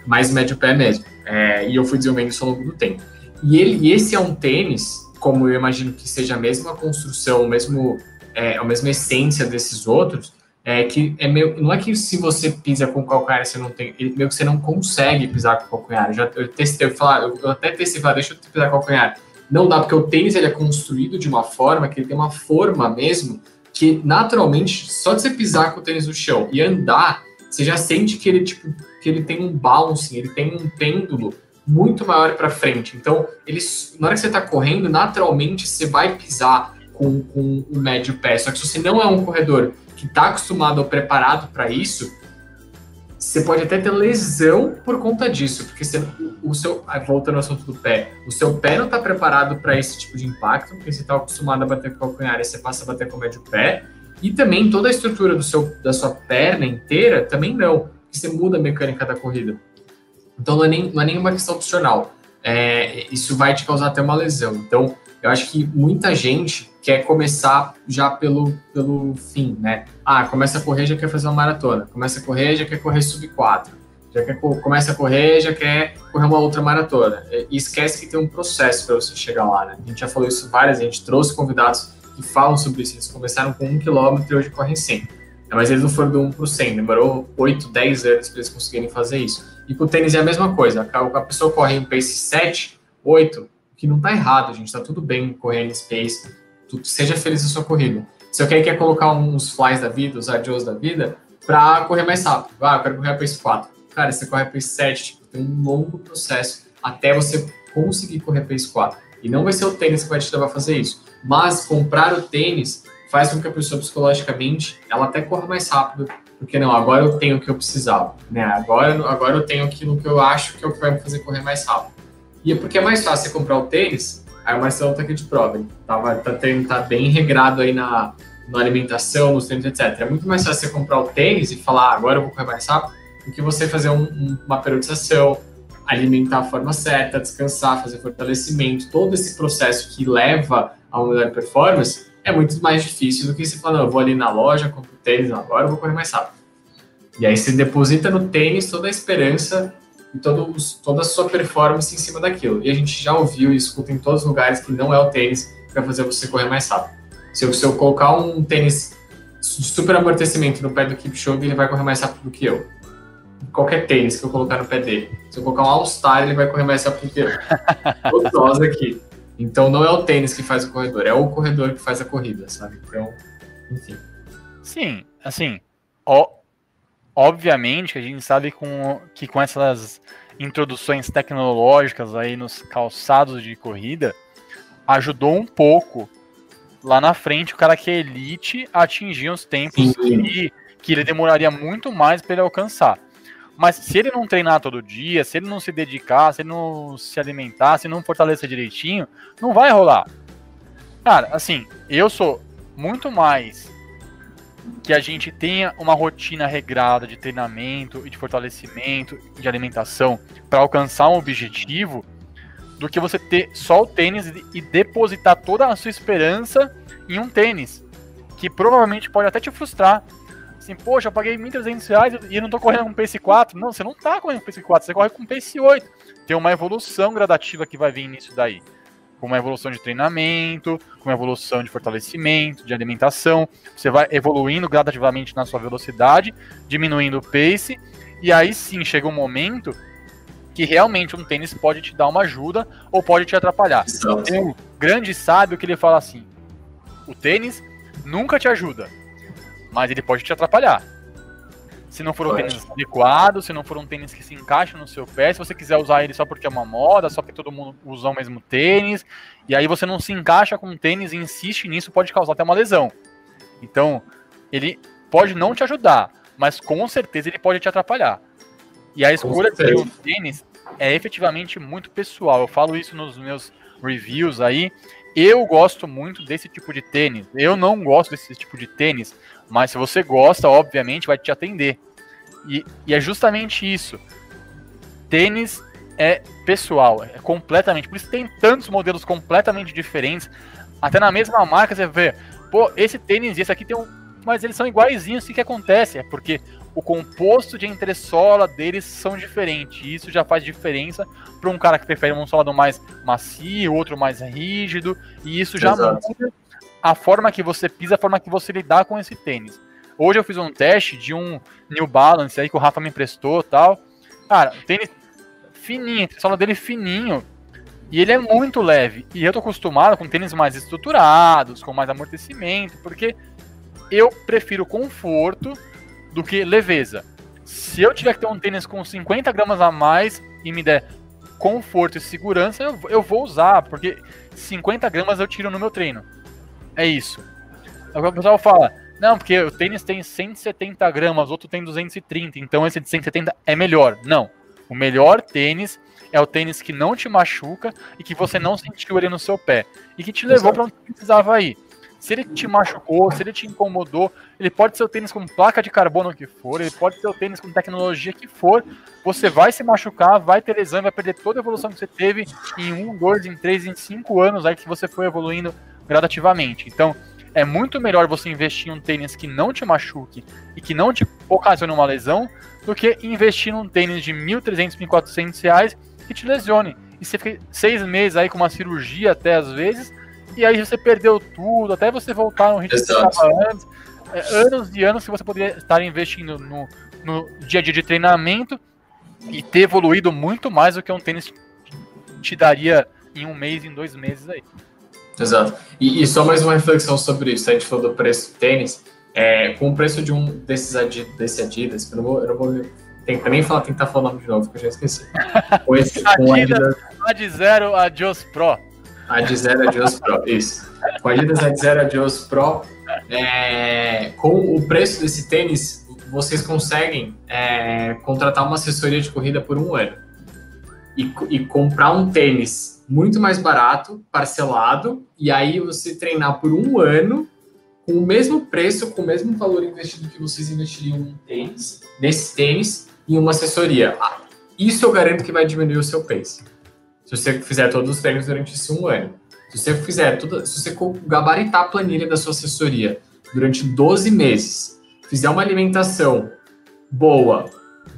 Mais médio pé mesmo. É, e eu fui desenvolvendo isso ao longo do tempo. E, ele, esse é um tênis, como eu imagino que seja a mesma construção, o mesmo, é, a mesma essência desses outros, é que é meio, não é que se você pisa com calcanhar você não tem, ele, meio que você não consegue pisar com calcanhar. Eu já eu testei, eu, falar, eu, até testei, falar, deixa eu pisar com calcanhar. Não dá, porque o tênis ele é construído de uma forma que ele tem uma forma mesmo que naturalmente só de você pisar com o tênis no chão e andar, você já sente que ele tipo que ele tem um bouncing, ele tem um pêndulo muito maior para frente. Então, eles, na hora que você está correndo, naturalmente você vai pisar com, com o médio pé. Só que se você não é um corredor que está acostumado ou preparado para isso, você pode até ter lesão por conta disso, porque você, o seu, voltando ao assunto do pé, o seu pé não está preparado para esse tipo de impacto, porque você está acostumado a bater com o calcanhar e você passa a bater com o médio pé, e também toda a estrutura do seu, da sua perna inteira também não, porque você muda a mecânica da corrida. Então não é, nem, não é nenhuma questão opcional. É, isso vai te causar até uma lesão. Então, eu acho que muita gente quer começar já pelo, pelo fim, né? Ah, começa a correr, já quer fazer uma maratona. Começa a correr, já quer correr sub 4. Já quer, começa a correr, já quer correr uma outra maratona. E esquece que tem um processo para você chegar lá, né? A gente já falou isso várias, a gente trouxe convidados que falam sobre isso. Eles começaram com um quilômetro e hoje correm 100. Mas eles não foram do 1 para o 100, demorou 8, 10 anos para eles conseguirem fazer isso. E com o tênis é a mesma coisa. A pessoa corre em pace 7, 8, que não está errado, gente. Está tudo bem correr em pace. seja feliz na sua corrida. Se eu quer colocar uns flies da vida, os adios da vida, para correr mais rápido. Ah, eu quero correr a pace 4. Cara, você corre a pace 7, tipo, tem um longo processo até você conseguir correr a pace 4. E não vai ser o tênis que vai te levar a fazer isso. Mas comprar o tênis faz com que a pessoa psicologicamente ela até corra mais rápido porque não, agora eu tenho o que eu precisava, né? Agora, agora eu tenho aquilo que eu acho que é que vai me fazer correr mais rápido. E é porque é mais fácil você comprar o tênis, aí o Marcelo tá aqui de prova, ele tava, tá, tendo, tá bem regrado aí na, na alimentação, nos tênis, etc. É muito mais fácil você comprar o tênis e falar, ah, agora eu vou correr mais rápido, do que você fazer um, um, uma periodização, alimentar a forma certa, descansar, fazer fortalecimento, todo esse processo que leva a uma melhor performance, é muito mais difícil do que você falar, eu vou ali na loja, compro tênis, agora eu vou correr mais rápido. E aí você deposita no tênis toda a esperança e todo, toda a sua performance em cima daquilo. E a gente já ouviu e escuta em todos os lugares que não é o tênis que vai fazer você correr mais rápido. Se eu, se eu colocar um tênis de super amortecimento no pé do Kipchoge, ele vai correr mais rápido do que eu. Qualquer tênis que eu colocar no pé dele. Se eu colocar um All-Star, ele vai correr mais rápido do que eu. [LAUGHS] Todos nós aqui. Então não é o tênis que faz o corredor, é o corredor que faz a corrida, sabe? Então, enfim. Sim, assim, ó, obviamente que a gente sabe com, que com essas introduções tecnológicas aí nos calçados de corrida, ajudou um pouco lá na frente o cara que é elite atingir os tempos que, que ele demoraria muito mais para ele alcançar. Mas se ele não treinar todo dia, se ele não se dedicar, se ele não se alimentar, se não fortalecer direitinho, não vai rolar. Cara, assim, eu sou muito mais que a gente tenha uma rotina regrada de treinamento e de fortalecimento de alimentação para alcançar um objetivo do que você ter só o tênis e depositar toda a sua esperança em um tênis que provavelmente pode até te frustrar. Assim, poxa, eu paguei 1.300 reais e não tô correndo com Pace 4. Não, você não tá correndo com Pace 4, você corre com Pace 8. Tem uma evolução gradativa que vai vir nisso daí com uma evolução de treinamento, com uma evolução de fortalecimento, de alimentação. Você vai evoluindo gradativamente na sua velocidade, diminuindo o pace, e aí sim chega um momento que realmente um tênis pode te dar uma ajuda ou pode te atrapalhar. Tem um grande sábio que ele fala assim: o tênis nunca te ajuda, mas ele pode te atrapalhar. Se não for um tênis adequado, se não for um tênis que se encaixa no seu pé, se você quiser usar ele só porque é uma moda, só porque todo mundo usa o mesmo tênis, e aí você não se encaixa com o tênis e insiste nisso, pode causar até uma lesão. Então, ele pode não te ajudar, mas com certeza ele pode te atrapalhar. E a escolha de um tênis é efetivamente muito pessoal. Eu falo isso nos meus reviews aí. Eu gosto muito desse tipo de tênis. Eu não gosto desse tipo de tênis mas se você gosta, obviamente, vai te atender. E, e é justamente isso. Tênis é pessoal, é completamente. Por isso tem tantos modelos completamente diferentes. Até na mesma marca você vê, pô, esse tênis e esse aqui tem um. Mas eles são iguaizinhos, o que acontece? É porque o composto de entressola deles são diferentes. E isso já faz diferença para um cara que prefere um solado mais macio, outro mais rígido. E isso já Exato. muda a forma que você pisa, a forma que você lidar com esse tênis. Hoje eu fiz um teste de um New Balance aí que o Rafa me emprestou tal. Cara, tênis fininho, a sola dele fininho. E ele é muito leve. E eu tô acostumado com tênis mais estruturados, com mais amortecimento, porque eu prefiro conforto do que leveza. Se eu tiver que ter um tênis com 50 gramas a mais e me der conforto e segurança, eu, eu vou usar, porque 50 gramas eu tiro no meu treino. É isso. Agora o pessoal fala, não, porque o tênis tem 170 gramas, outro tem 230, então esse de 170 é melhor. Não. O melhor tênis é o tênis que não te machuca e que você não sentiu ele no seu pé. E que te levou para onde precisava ir. Se ele te machucou, se ele te incomodou, ele pode ser o tênis com placa de carbono que for, ele pode ser o tênis com tecnologia que for, você vai se machucar, vai ter lesão, vai perder toda a evolução que você teve em um, dois, em três, em cinco anos aí que você foi evoluindo gradativamente. Então, é muito melhor você investir em um tênis que não te machuque e que não te ocasione uma lesão do que investir num tênis de 1.300, 1.400 reais que te lesione. E você fica seis meses aí com uma cirurgia até às vezes, e aí você perdeu tudo, até você voltar no ritmo Exato. que estava antes. É, anos e anos que você poderia estar investindo no, no dia a dia de treinamento e ter evoluído muito mais do que um tênis te daria em um mês, em dois meses aí. Exato. E, e, só mais uma reflexão sobre isso. A gente falou do preço do tênis. É, com o preço de um desses Adidas, desse Adidas, eu não vou, eu não vou tentar nem falar, tentar falar o nome de novo, que eu já esqueci. [LAUGHS] Com esse, com Adidas, Ad Zero Adios Pro. Ad Zero Adios Pro, isso. Com Adidas Ad Zero Adios Pro, é, com o preço desse tênis, vocês conseguem é, contratar uma assessoria de corrida por um ano. E, e comprar um tênis muito mais barato, parcelado, e aí você treinar por um ano com o mesmo preço, com o mesmo valor investido que vocês investiriam em tênis, nesse tênis, em uma assessoria. Ah, isso eu garanto que vai diminuir o seu pace. Se você fizer todos os treinos durante esse um ano. Se você fizer se você gabaritar a planilha da sua assessoria durante 12 meses, fizer uma alimentação boa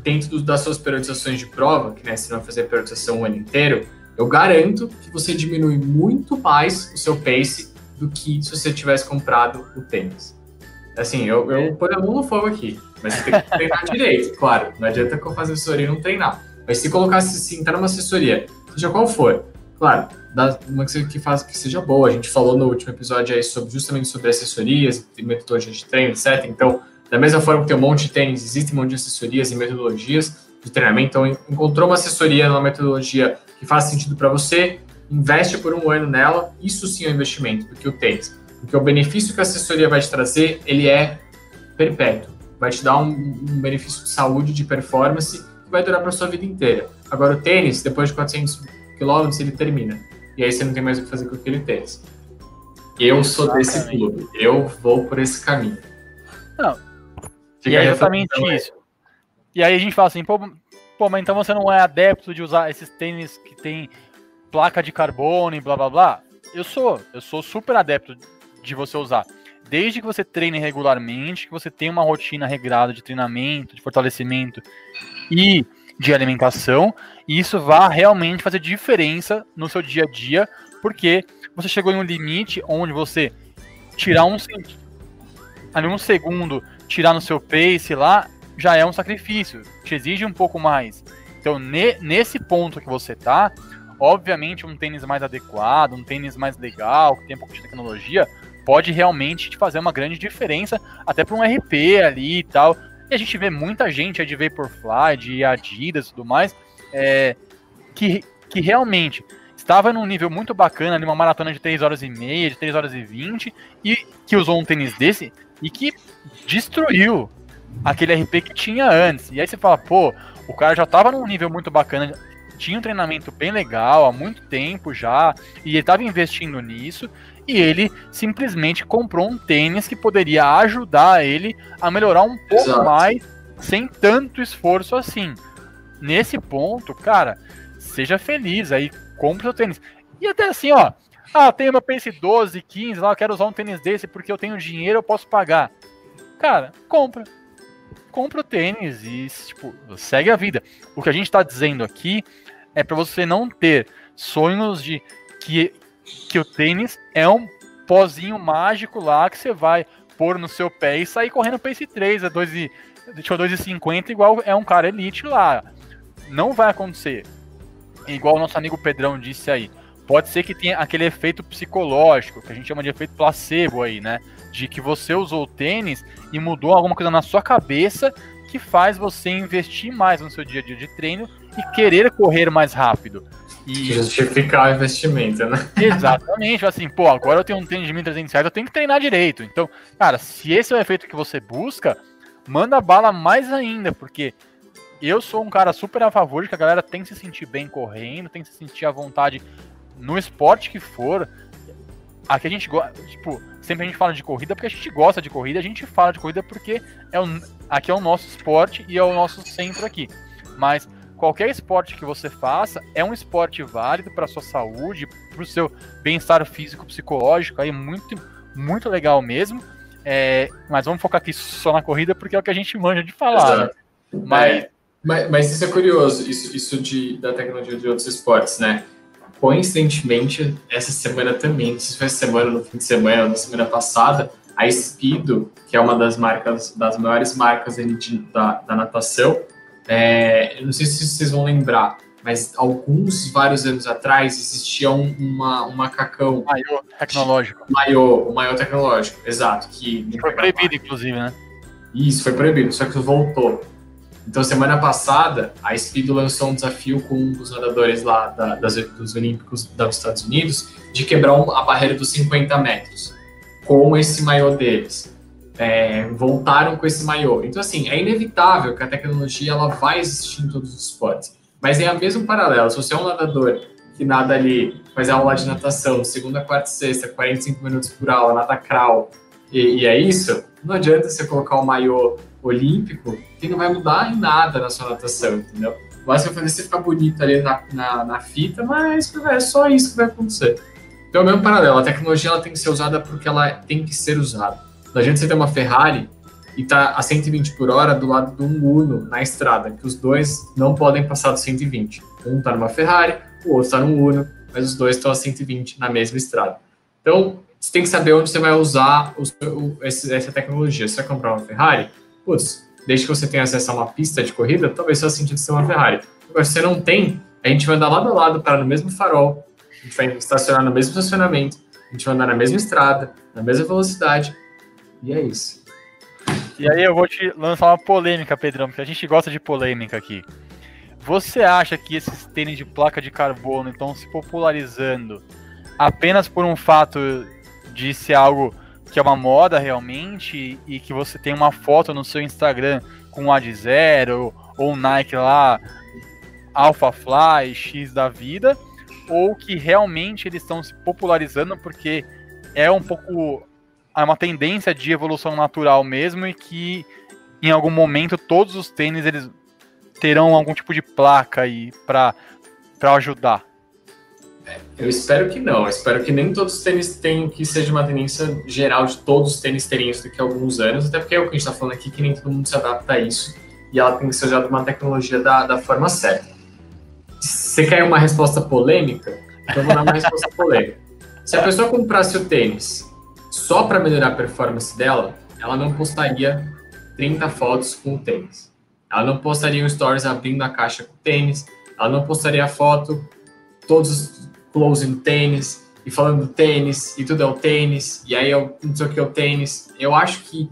dentro das suas periodizações de prova, que né, você vai fazer periodização o ano inteiro, eu garanto que você diminui muito mais o seu pace do que se você tivesse comprado o tênis. Assim, eu, eu ponho a mão no fogo aqui, mas você tem que treinar [LAUGHS] direito, claro. Não adianta que eu faça assessoria e não treinar. Mas se colocasse, se entrar numa assessoria, seja qual for, claro, dá uma que, faz, que seja boa. A gente falou no último episódio aí sobre, justamente sobre assessorias, metodologia de treino, etc. Então, da mesma forma que tem um monte de tênis, existem um monte de assessorias e metodologias de treinamento. Então, encontrou uma assessoria numa metodologia que faz sentido para você, investe por um ano nela, isso sim é um investimento, porque o tênis. Porque o benefício que a assessoria vai te trazer, ele é perpétuo. Vai te dar um, um benefício de saúde, de performance, que vai durar para sua vida inteira. Agora, o tênis, depois de 400 quilômetros, ele termina. E aí você não tem mais o que fazer com aquele tênis. Eu sou desse clube. Eu vou por esse caminho. Não. e é exatamente isso. E aí a gente fala assim, pô, pô, mas então você não é adepto de usar esses tênis que tem placa de carbono e blá blá blá? Eu sou, eu sou super adepto de você usar. Desde que você treine regularmente, que você tenha uma rotina regrada de treinamento, de fortalecimento e de alimentação, e isso vai realmente fazer diferença no seu dia a dia, porque você chegou em um limite onde você tirar um um segundo, tirar no seu pace lá, já é um sacrifício, te exige um pouco mais. Então, ne, nesse ponto que você tá, obviamente um tênis mais adequado, um tênis mais legal, que tem um pouco de tecnologia, pode realmente te fazer uma grande diferença, até para um RP ali e tal. E a gente vê muita gente de Vaporfly, de Adidas e tudo mais, é, que, que realmente estava num nível muito bacana, numa maratona de 3 horas e meia, de 3 horas e 20, e que usou um tênis desse e que destruiu aquele RP que tinha antes. E aí você fala, pô, o cara já estava num nível muito bacana, tinha um treinamento bem legal há muito tempo já, e ele estava investindo nisso, e ele simplesmente comprou um tênis que poderia ajudar ele a melhorar um pouco Exato. mais sem tanto esforço assim. Nesse ponto, cara, seja feliz aí, compre seu tênis. E até assim, ó, ah, tenho meu Pace 12, 15 lá, eu quero usar um tênis desse porque eu tenho dinheiro, eu posso pagar. Cara, compra. Compra o tênis e, tipo, segue a vida. O que a gente tá dizendo aqui é para você não ter sonhos de que que o tênis é um pozinho mágico lá que você vai pôr no seu pé e sair correndo pace 3 a 2,50 igual é um cara elite lá. Não vai acontecer. Igual o nosso amigo Pedrão disse aí. Pode ser que tenha aquele efeito psicológico, que a gente chama de efeito placebo aí, né? De que você usou o tênis e mudou alguma coisa na sua cabeça que faz você investir mais no seu dia a dia de treino e querer correr mais rápido. E... Justificar o investimento, né? Exatamente, assim, pô, agora eu tenho um tênis de 1.300 reais, eu tenho que treinar direito. Então, cara, se esse é o efeito que você busca, manda bala mais ainda, porque eu sou um cara super a favor de que a galera tem que se sentir bem correndo, tem que se sentir à vontade no esporte que for. Aqui a gente gosta, tipo, sempre a gente fala de corrida porque a gente gosta de corrida, a gente fala de corrida porque é o, aqui é o nosso esporte e é o nosso centro aqui. Mas qualquer esporte que você faça é um esporte válido para sua saúde, para o seu bem-estar físico, psicológico, aí muito, muito legal mesmo. É, mas vamos focar aqui só na corrida porque é o que a gente manja de falar. Né? Mas... É, mas, mas, isso é curioso, isso, isso de, da tecnologia de outros esportes, né? Coincidentemente, essa semana também, não sei se foi semana, no fim de semana, ou na semana passada, a Speedo, que é uma das marcas, das maiores marcas da, da natação, é, eu não sei se vocês vão lembrar, mas alguns, vários anos atrás, existia um, uma, um macacão. Maior tecnológico. Maior, o maior tecnológico, exato. Que foi proibido, inclusive, né? Isso, foi proibido, só que voltou. Então, semana passada, a Speed lançou um desafio com um dos nadadores lá da, das, dos Olímpicos dos Estados Unidos de quebrar a barreira dos 50 metros com esse maior deles é, voltaram com esse maiô. Então, assim, é inevitável que a tecnologia ela vai existir em todos os esportes. Mas é a mesmo paralelo. Se você é um nadador que nada ali, faz aula de natação, segunda, quarta e sexta, 45 minutos por aula, nada crawl, e, e, é isso, não adianta você colocar o maiô olímpico que não vai mudar em nada na sua natação, entendeu? Vai fazer você ficar bonito ali na, na, na, fita, mas é só isso que vai acontecer. Então, é o mesmo paralelo. A tecnologia ela tem que ser usada porque ela tem que ser usada. Não adianta você ter uma Ferrari e tá a 120 por hora do lado de um Uno na estrada, que os dois não podem passar dos 120. Um tá numa Ferrari, o outro tá num Uno, mas os dois estão a 120 na mesma estrada. Então, você tem que saber onde você vai usar o, esse, essa tecnologia. Você vai comprar uma Ferrari? Putz, desde que você tenha acesso a uma pista de corrida, talvez faça sentido ser uma Ferrari. Agora, se você não tem, a gente vai andar lado a lado, para no mesmo farol, a gente vai estacionar no mesmo estacionamento, a gente vai andar na mesma estrada, na mesma velocidade, e é isso. E aí eu vou te lançar uma polêmica, Pedrão, porque a gente gosta de polêmica aqui. Você acha que esses tênis de placa de carbono estão se popularizando apenas por um fato de ser algo que é uma moda realmente e que você tem uma foto no seu Instagram com o Ad Zero ou Nike lá, Alpha Fly, X da vida, ou que realmente eles estão se popularizando porque é um pouco é uma tendência de evolução natural mesmo e que em algum momento todos os tênis eles terão algum tipo de placa aí para ajudar. É, eu espero que não. Eu espero que nem todos os tênis tenham que seja uma tendência geral de todos os tênis terem isso daqui a alguns anos, até porque é o que a gente está falando aqui, que nem todo mundo se adapta a isso e ela tem que ser usada uma tecnologia da, da forma certa. Você quer uma resposta polêmica? Então eu vou dar uma resposta [LAUGHS] polêmica. Se a pessoa comprasse o tênis só para melhorar a performance dela, ela não postaria 30 fotos com o tênis. Ela não postaria um stories abrindo a caixa com o tênis. Ela não postaria foto, todos os close no tênis, e falando do tênis, e tudo é o tênis, e aí eu não sei o que é o tênis. Eu acho que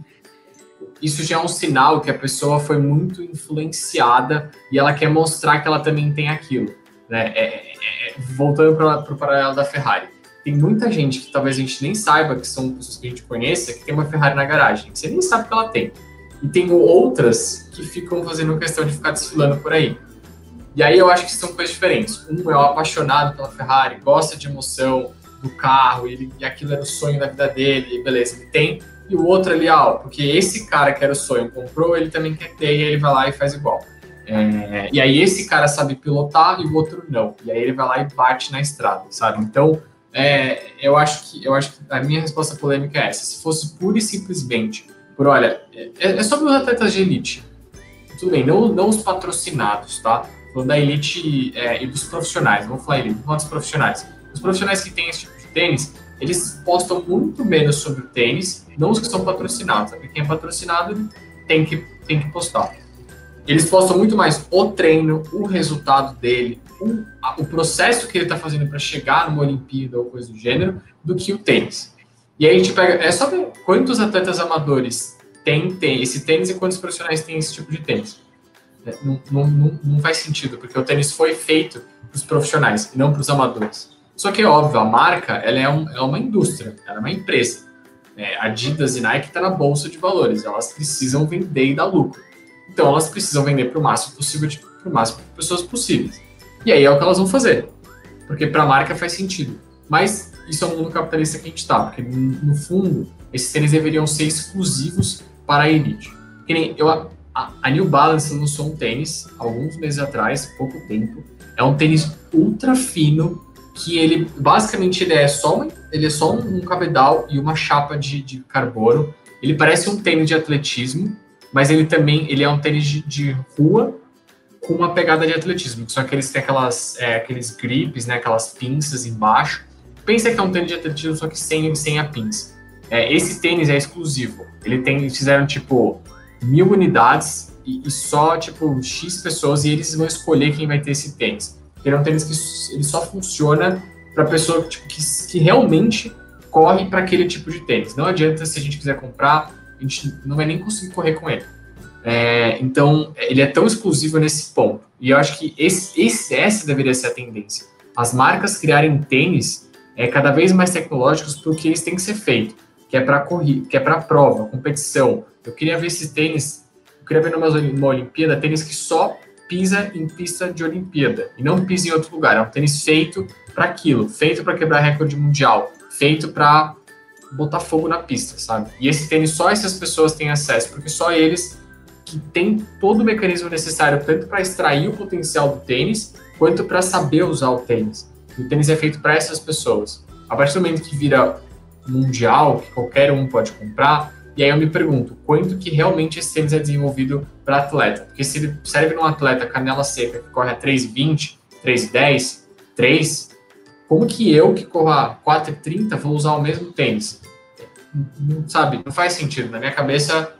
isso já é um sinal que a pessoa foi muito influenciada e ela quer mostrar que ela também tem aquilo. Né? É, é, é voltando para o paralelo da Ferrari. Tem muita gente que talvez a gente nem saiba que são pessoas que a gente conheça que tem uma Ferrari na garagem. Você nem sabe que ela tem. E tem outras que ficam fazendo questão de ficar desfilando por aí. E aí eu acho que são coisas diferentes. Um é o apaixonado pela Ferrari, gosta de emoção do carro, ele, e aquilo era o sonho da vida dele, beleza, ele tem e o outro ali, ó, porque esse cara que era o sonho comprou, ele também quer ter, e ele vai lá e faz igual. É, e aí esse cara sabe pilotar e o outro não. E aí ele vai lá e bate na estrada, sabe? Então, é, eu acho que eu acho que a minha resposta polêmica é essa. Se fosse pura e simplesmente por olha, é, é sobre os atletas de elite. Tudo bem, não, não os patrocinados, tá? Falando da elite é, e dos profissionais, vamos falar elite, não dos profissionais. Os profissionais que têm esse tipo de tênis, eles postam muito menos sobre o tênis, não os que são patrocinados, porque quem é patrocinado tem que, tem que postar. Eles postam muito mais o treino, o resultado dele, o, o processo que ele está fazendo para chegar numa Olimpíada ou coisa do gênero, do que o tênis. E aí a gente pega, é só ver quantos atletas amadores têm, têm esse tênis e quantos profissionais têm esse tipo de tênis. É, não, não, não, faz sentido, porque o tênis foi feito para os profissionais e não para os amadores. Só que é óbvio, a marca ela é, um, é uma indústria, ela é uma empresa. É, Adidas e Nike está na bolsa de valores, elas precisam vender e dar lucro. Então elas precisam vender para o máximo possível, para o máximo de pessoas possíveis. E aí é o que elas vão fazer, porque para a marca faz sentido. Mas isso é o mundo capitalista que a gente está, porque no fundo esses tênis deveriam ser exclusivos para a elite. Que nem eu, a, New Balance lançou um tênis alguns meses atrás, pouco tempo. É um tênis ultra fino, que ele basicamente ele é só um, ele é só um, cabedal e uma chapa de, de, carbono. Ele parece um tênis de atletismo, mas ele também ele é um tênis de, de rua com uma pegada de atletismo. Só que eles têm aquelas é, aqueles grips, né, aquelas pinças embaixo. Pensa que é um tênis de atletismo só que sem sem a pinça. É, esse tênis é exclusivo. Ele tem eles fizeram tipo mil unidades e, e só tipo x pessoas e eles vão escolher quem vai ter esse tênis. Ele é um tênis que ele só funciona para pessoa tipo, que, que realmente corre para aquele tipo de tênis. Não adianta se a gente quiser comprar, a gente não vai nem conseguir correr com ele. É, então, ele é tão exclusivo nesse ponto. E eu acho que esse, esse, essa deveria ser a tendência. As marcas criarem tênis é, cada vez mais tecnológicos porque eles têm que ser feito, que é para corrida, que é para prova, competição. Eu queria ver esses tênis, eu queria ver numa, numa Olimpíada tênis que só pisa em pista de Olimpíada e não pisa em outro lugar. É um tênis feito para aquilo, feito para quebrar recorde mundial, feito para botar fogo na pista, sabe? E esse tênis só essas pessoas têm acesso, porque só eles que têm todo o mecanismo necessário tanto para extrair o potencial do tênis quanto para saber usar o tênis. O tênis é feito para essas pessoas. A partir do momento que vira mundial, que qualquer um pode comprar, e aí eu me pergunto, quanto que realmente esse tênis é desenvolvido para atleta? Porque se ele serve num atleta canela seca que corre a 3,20, 3,10, 3, como que eu que corro a 4,30 vou usar o mesmo tênis? Não, sabe, não faz sentido. Na minha cabeça,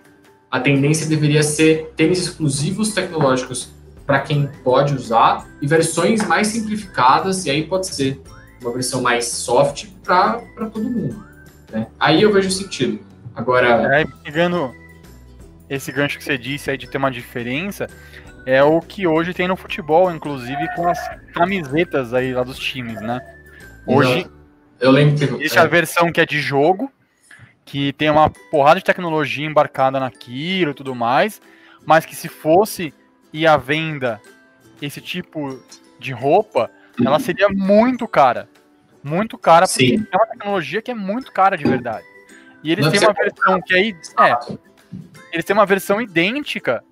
a tendência deveria ser tênis exclusivos tecnológicos para quem pode usar e versões mais simplificadas, e aí pode ser uma versão mais soft para todo mundo. Né? Aí eu vejo sentido. Agora. É, pegando esse gancho que você disse aí de ter uma diferença, é o que hoje tem no futebol, inclusive com as camisetas aí lá dos times, né? Hoje, Eu lembro que. Existe é. a versão que é de jogo, que tem uma porrada de tecnologia embarcada naquilo e tudo mais, mas que se fosse ir à venda esse tipo de roupa, uhum. ela seria muito cara. Muito cara, porque Sim. é uma tecnologia que é muito cara de verdade. E eles Não têm uma versão que aí. É, eles têm uma versão idêntica,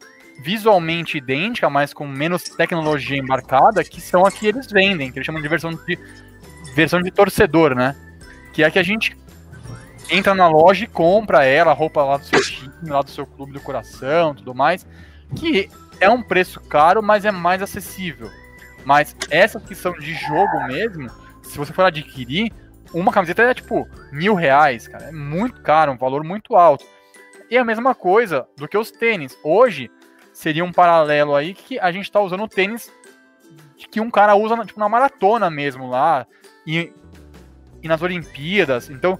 visualmente idêntica, mas com menos tecnologia embarcada, que são a que eles vendem, que eles chamam de versão de versão de torcedor, né? Que é a que a gente entra na loja e compra ela, roupa lá do seu time, lá do seu clube do coração, tudo mais, que é um preço caro, mas é mais acessível. Mas essas que são de jogo mesmo, se você for adquirir, uma camiseta é tipo mil reais, cara. É muito caro, um valor muito alto. E a mesma coisa do que os tênis. Hoje seria um paralelo aí que a gente tá usando tênis que um cara usa tipo, na maratona mesmo lá. E, e nas Olimpíadas. Então,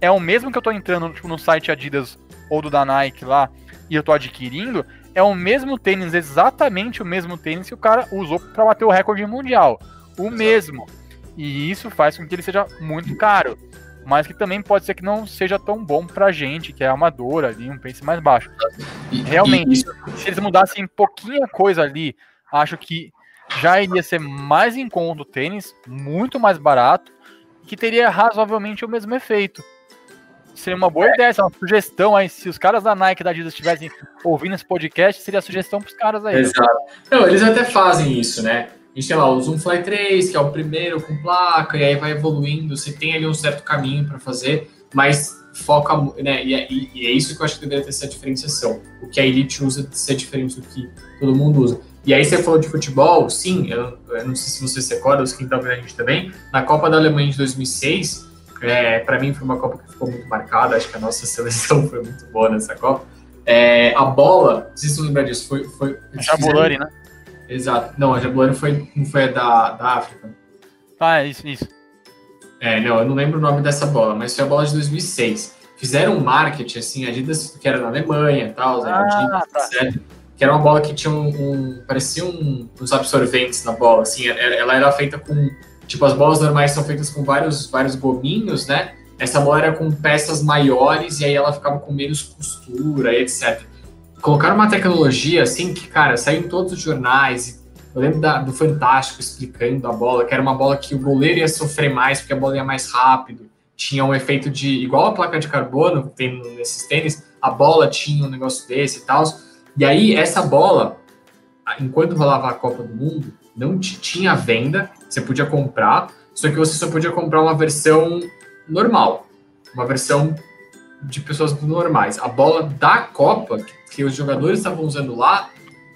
é o mesmo que eu tô entrando tipo, no site Adidas ou do da Nike lá e eu tô adquirindo, é o mesmo tênis, exatamente o mesmo tênis que o cara usou para bater o recorde mundial. O mesmo. E isso faz com que ele seja muito caro. Mas que também pode ser que não seja tão bom pra gente, que é amador ali, um preço mais baixo. Realmente, se eles mudassem pouquinha coisa ali, acho que já iria ser mais em conta o tênis, muito mais barato, que teria razoavelmente o mesmo efeito seria uma boa ideia, é uma sugestão aí. Se os caras da Nike da Adidas estivessem ouvindo esse podcast, seria a sugestão para os caras aí. Exato. Não, eles até fazem isso, né? Gente tem lá o Zoom Fly 3, que é o primeiro com placa, e aí vai evoluindo. Você tem ali um certo caminho para fazer, mas foca, né? E é, e é, isso que eu acho que deveria ter essa diferenciação. O que a Elite usa ser diferente do que todo mundo usa. E aí você falou de futebol, sim, eu, eu não sei se você se recorda, os que estão vendo a gente também, na Copa da Alemanha de 2006, é, para mim foi uma Copa que ficou muito marcada, acho que a nossa [LAUGHS] seleção foi muito boa nessa Copa. É, a bola, não sei se você disso, foi. foi Jabulani, né? Exato. Não, a Jabulani foi, não foi a da, da África. Ah, é isso, isso. É, não, eu não lembro o nome dessa bola, mas foi a bola de 2006. Fizeram um marketing, assim, a Adidas, que era na Alemanha e tal, ah, Adidas, tá. etc. Que era uma bola que tinha um. um parecia um, uns absorventes na bola, assim, ela era feita com Tipo, as bolas normais são feitas com vários, vários gominhos, né? Essa bola era com peças maiores e aí ela ficava com menos costura e etc. Colocaram uma tecnologia assim que, cara, saiu em todos os jornais. Eu lembro da, do Fantástico explicando a bola, que era uma bola que o goleiro ia sofrer mais porque a bola ia mais rápido. Tinha um efeito de. igual a placa de carbono que tem nesses tênis, a bola tinha um negócio desse e tal. E aí, essa bola, enquanto rolava a Copa do Mundo, não tinha venda, você podia comprar, só que você só podia comprar uma versão normal, uma versão de pessoas normais. A bola da Copa, que os jogadores estavam usando lá,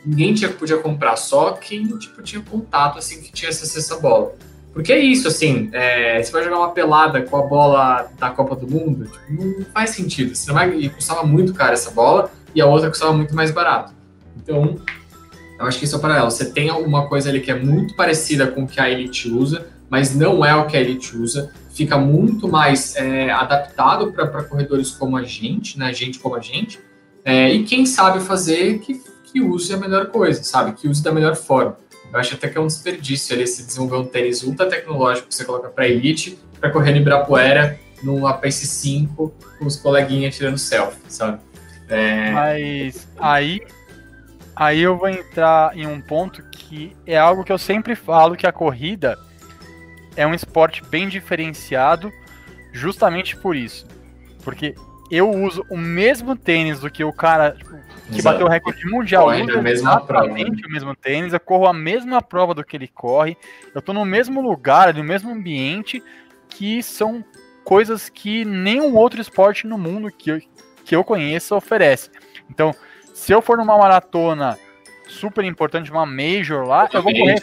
ninguém tinha, podia comprar, só quem tipo, tinha contato, assim, que tinha acesso a essa bola. Porque é isso, assim, é, você vai jogar uma pelada com a bola da Copa do Mundo, tipo, não faz sentido. Você não vai, e custava muito caro essa bola, e a outra custava muito mais barato. Então, eu acho que isso é para ela. Você tem alguma coisa ali que é muito parecida com o que a Elite usa, mas não é o que a Elite usa. Fica muito mais é, adaptado para corredores como a gente, né? Gente como a gente. É, e quem sabe fazer que, que use a melhor coisa, sabe? Que use da melhor forma. Eu acho até que é um desperdício ali se desenvolver um tênis ultra tecnológico que você coloca para Elite para correr no Ibirapuera numa Pace 5 com os coleguinhas tirando selfie, sabe? É... Mas aí Aí eu vou entrar em um ponto que é algo que eu sempre falo que a corrida é um esporte bem diferenciado justamente por isso. Porque eu uso o mesmo tênis do que o cara tipo, que Exato. bateu o recorde mundial corre usa exatamente prova, né? o mesmo tênis, eu corro a mesma prova do que ele corre, eu tô no mesmo lugar, no mesmo ambiente, que são coisas que nenhum outro esporte no mundo que eu, que eu conheça oferece. Então, se eu for numa maratona super importante, uma major lá, eu vou correr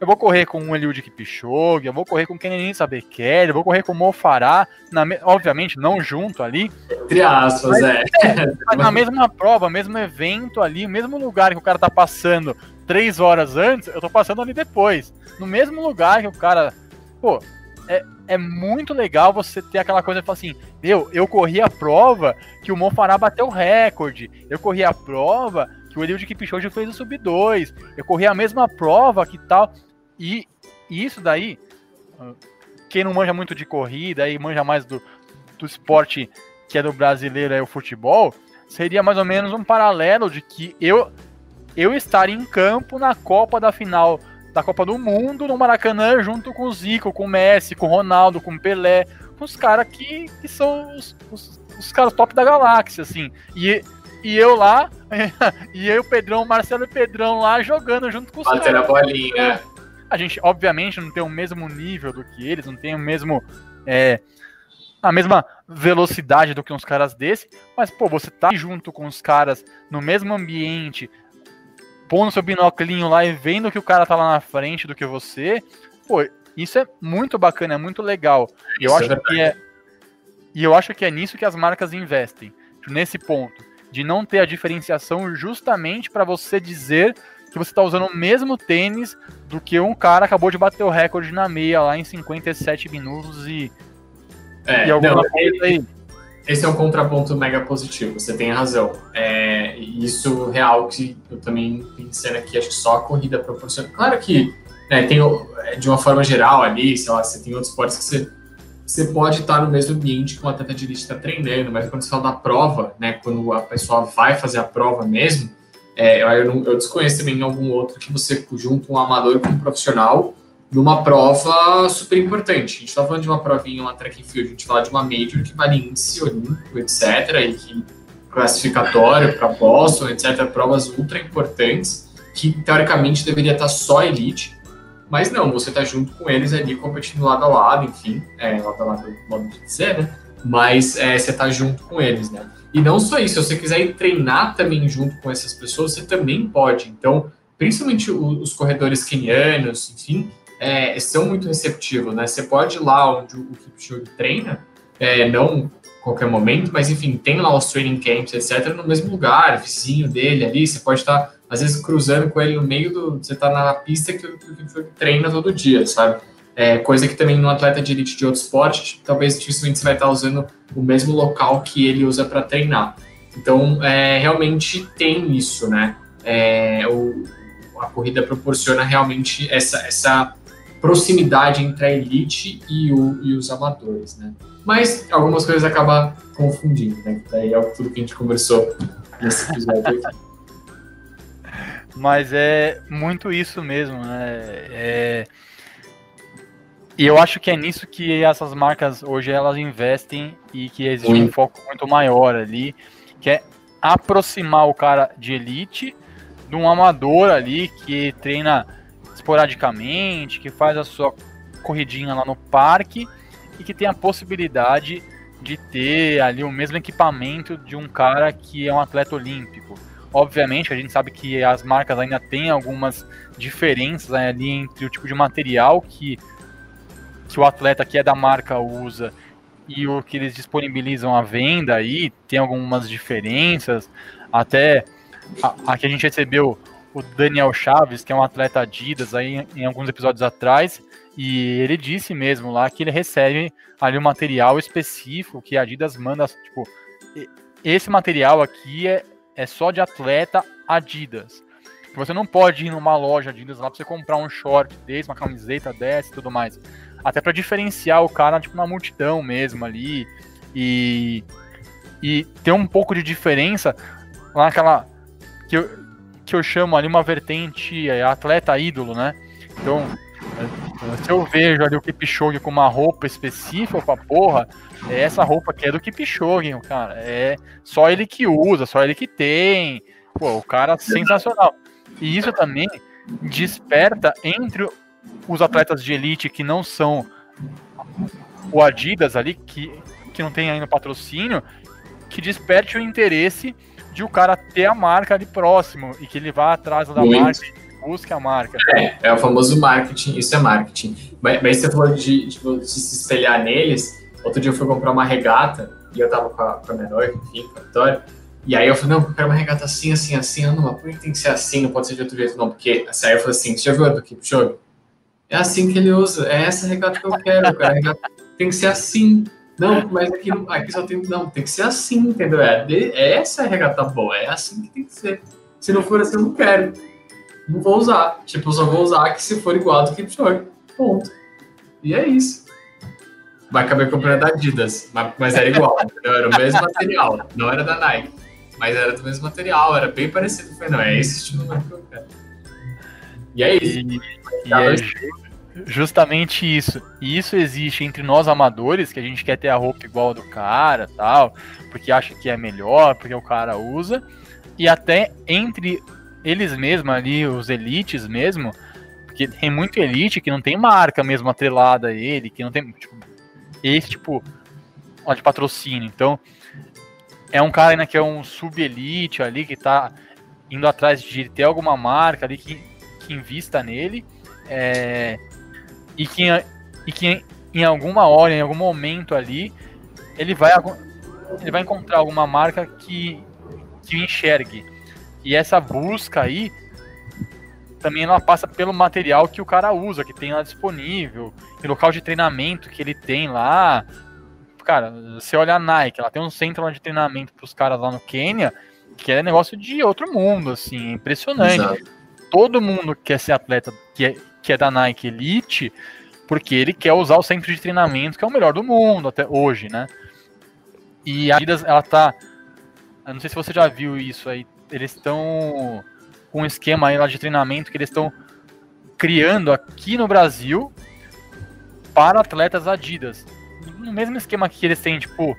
eu vou correr com o Eliud Kipchoge, eu vou correr com o Kenenisa Bekele, eu vou correr com o Mofará, na, obviamente não junto ali. Entre aspas, mas, é. Mas na mesma prova, mesmo evento ali, mesmo lugar que o cara tá passando três horas antes, eu tô passando ali depois. No mesmo lugar que o cara. Pô, é, é muito legal você ter aquela coisa de falar assim, meu, eu corri a prova que o Monfará bateu o recorde, eu corri a prova que o Eliud Kipchoge fez o sub 2, eu corri a mesma prova que tal, e, e isso daí, quem não manja muito de corrida e manja mais do, do esporte que é do brasileiro, é o futebol, seria mais ou menos um paralelo de que eu, eu estar em campo na Copa da final da Copa do Mundo no Maracanã junto com o Zico, com o Messi, com o Ronaldo, com o Pelé, com os caras que, que são os, os, os caras top da galáxia, assim. E, e eu lá, [LAUGHS] e eu, Pedrão, Marcelo e Pedrão lá jogando junto com os caras. Batendo a bolinha. A gente, obviamente, não tem o mesmo nível do que eles, não tem o mesmo. É, a mesma velocidade do que uns caras desse, mas, pô, você tá junto com os caras no mesmo ambiente, pondo seu binóculo lá e vendo que o cara tá lá na frente do que você, pô, isso é muito bacana, é muito legal. E eu acho que é e eu acho que é nisso que as marcas investem, nesse ponto, de não ter a diferenciação justamente para você dizer que você está usando o mesmo tênis do que um cara acabou de bater o recorde na meia lá em 57 minutos e, é, e alguma não, coisa aí. Esse é um contraponto mega positivo, você tem razão. É, isso real que eu também pensando aqui, acho que só a corrida proporciona. Claro que né, tem é, de uma forma geral ali, sei lá, você tem outros esportes que você, você pode estar no mesmo ambiente que um atleta de elite está treinando, mas quando você fala da prova, né, quando a pessoa vai fazer a prova mesmo, é, eu, eu, desconheço também algum outro que você junta um amador com um profissional numa prova super importante. A gente está falando de uma provinha, uma track and field, a gente fala de uma major que vale índice olímpico, etc., e que classificatório para Boston, etc., provas ultra importantes, que teoricamente deveria estar só elite, mas não, você está junto com eles ali, competindo lado a lado, enfim, é, lado a lado, modo de dizer, né? Mas é, você está junto com eles, né? E não só isso, se você quiser ir treinar também junto com essas pessoas, você também pode. Então, principalmente os corredores kenianos, enfim, é, são muito receptivos, né? Você pode ir lá onde o Kipchoge treina, é, não qualquer momento, mas enfim, tem lá os training camps, etc., no mesmo lugar, vizinho dele ali, você pode estar, às vezes, cruzando com ele no meio do. Você está na pista que o Kipchoge treina todo dia, sabe? É, coisa que também no atleta de elite de outro esporte, talvez dificilmente você vai estar usando o mesmo local que ele usa para treinar. Então, é, realmente tem isso, né? É, o, a corrida proporciona realmente essa, essa proximidade entre a elite e, o, e os amadores, né? Mas algumas coisas acabam confundindo, né? Daí é tudo que a gente conversou nesse episódio aqui. [LAUGHS] Mas é muito isso mesmo, né? É... E eu acho que é nisso que essas marcas hoje elas investem e que existe um foco muito maior ali, que é aproximar o cara de elite de um amador ali que treina esporadicamente, que faz a sua corridinha lá no parque e que tem a possibilidade de ter ali o mesmo equipamento de um cara que é um atleta olímpico. Obviamente, a gente sabe que as marcas ainda têm algumas diferenças ali entre o tipo de material que, que o atleta que é da marca usa e o que eles disponibilizam à venda aí, tem algumas diferenças. Até a, a que a gente recebeu o Daniel Chaves, que é um atleta Adidas aí em alguns episódios atrás, e ele disse mesmo lá que ele recebe ali um material específico que a Adidas manda, tipo, esse material aqui é, é só de atleta Adidas. Você não pode ir numa loja Adidas lá pra você comprar um short desse, uma camiseta dessa e tudo mais. Até para diferenciar o cara, tipo, na multidão mesmo ali. E, e ter um pouco de diferença naquela. Que eu, que eu chamo ali uma vertente é, atleta ídolo, né? Então, é, se eu vejo ali o Kipchoge com uma roupa específica pra porra, é essa roupa que é do Kipchoge, cara. É só ele que usa, só ele que tem. Pô, o cara sensacional. E isso também desperta entre os atletas de elite que não são o Adidas ali, que, que não tem ainda patrocínio, que desperte o interesse de o cara ter a marca ali próximo e que ele vá atrás da Muito. marca e busque a marca. É, é o famoso marketing, isso é marketing. Mas, mas você falou de, de, de, se espelhar neles. Outro dia eu fui comprar uma regata e eu tava com a, com a minha noiva, enfim, com a Vitória. E aí eu falei, não, eu quero uma regata assim, assim, assim. Ah, não, mas por que tem que ser assim? Não pode ser de outro jeito, não. Porque assim, aí eu falei assim, você já viu a do Kipchoge? É assim que ele usa, é essa regata que eu quero, cara. Regata tem que ser assim. Não, mas aqui, aqui só tem. Não, tem que ser assim, entendeu? É, de, é essa é a regata boa, é assim que tem que ser. Se não for assim, eu não quero. Não vou usar. Tipo, eu só vou usar que se for igual do Kipchoge. Ponto. E é isso. Mas acabei comprando da Adidas, mas, mas era igual, era o mesmo material, não era da Nike, mas era do mesmo material, era bem parecido. Falei, não, é esse estilo que eu quero. E é isso. E, e é justamente isso. E isso existe entre nós amadores, que a gente quer ter a roupa igual a do cara, tal, porque acha que é melhor, porque o cara usa, e até entre eles mesmos ali, os elites mesmo, porque tem muito elite que não tem marca mesmo atrelada a ele, que não tem, tipo, esse tipo de patrocínio. Então, é um cara ainda que é um sub-elite ali, que tá indo atrás de ter alguma marca ali que, que invista nele. É, e que, e que em alguma hora, em algum momento ali, ele vai, ele vai encontrar alguma marca que, que enxergue. E essa busca aí também ela passa pelo material que o cara usa, que tem lá disponível, e local de treinamento que ele tem lá. Cara, você olha a Nike, ela tem um centro lá de treinamento para os caras lá no Quênia, que é negócio de outro mundo, assim, impressionante. Exato. Todo mundo quer ser atleta que é, que é da Nike Elite, porque ele quer usar o centro de treinamento, que é o melhor do mundo até hoje, né? E a Adidas, ela tá. Eu não sei se você já viu isso aí. Eles estão com um esquema aí lá de treinamento que eles estão criando aqui no Brasil para atletas Adidas. No mesmo esquema que eles têm, tipo,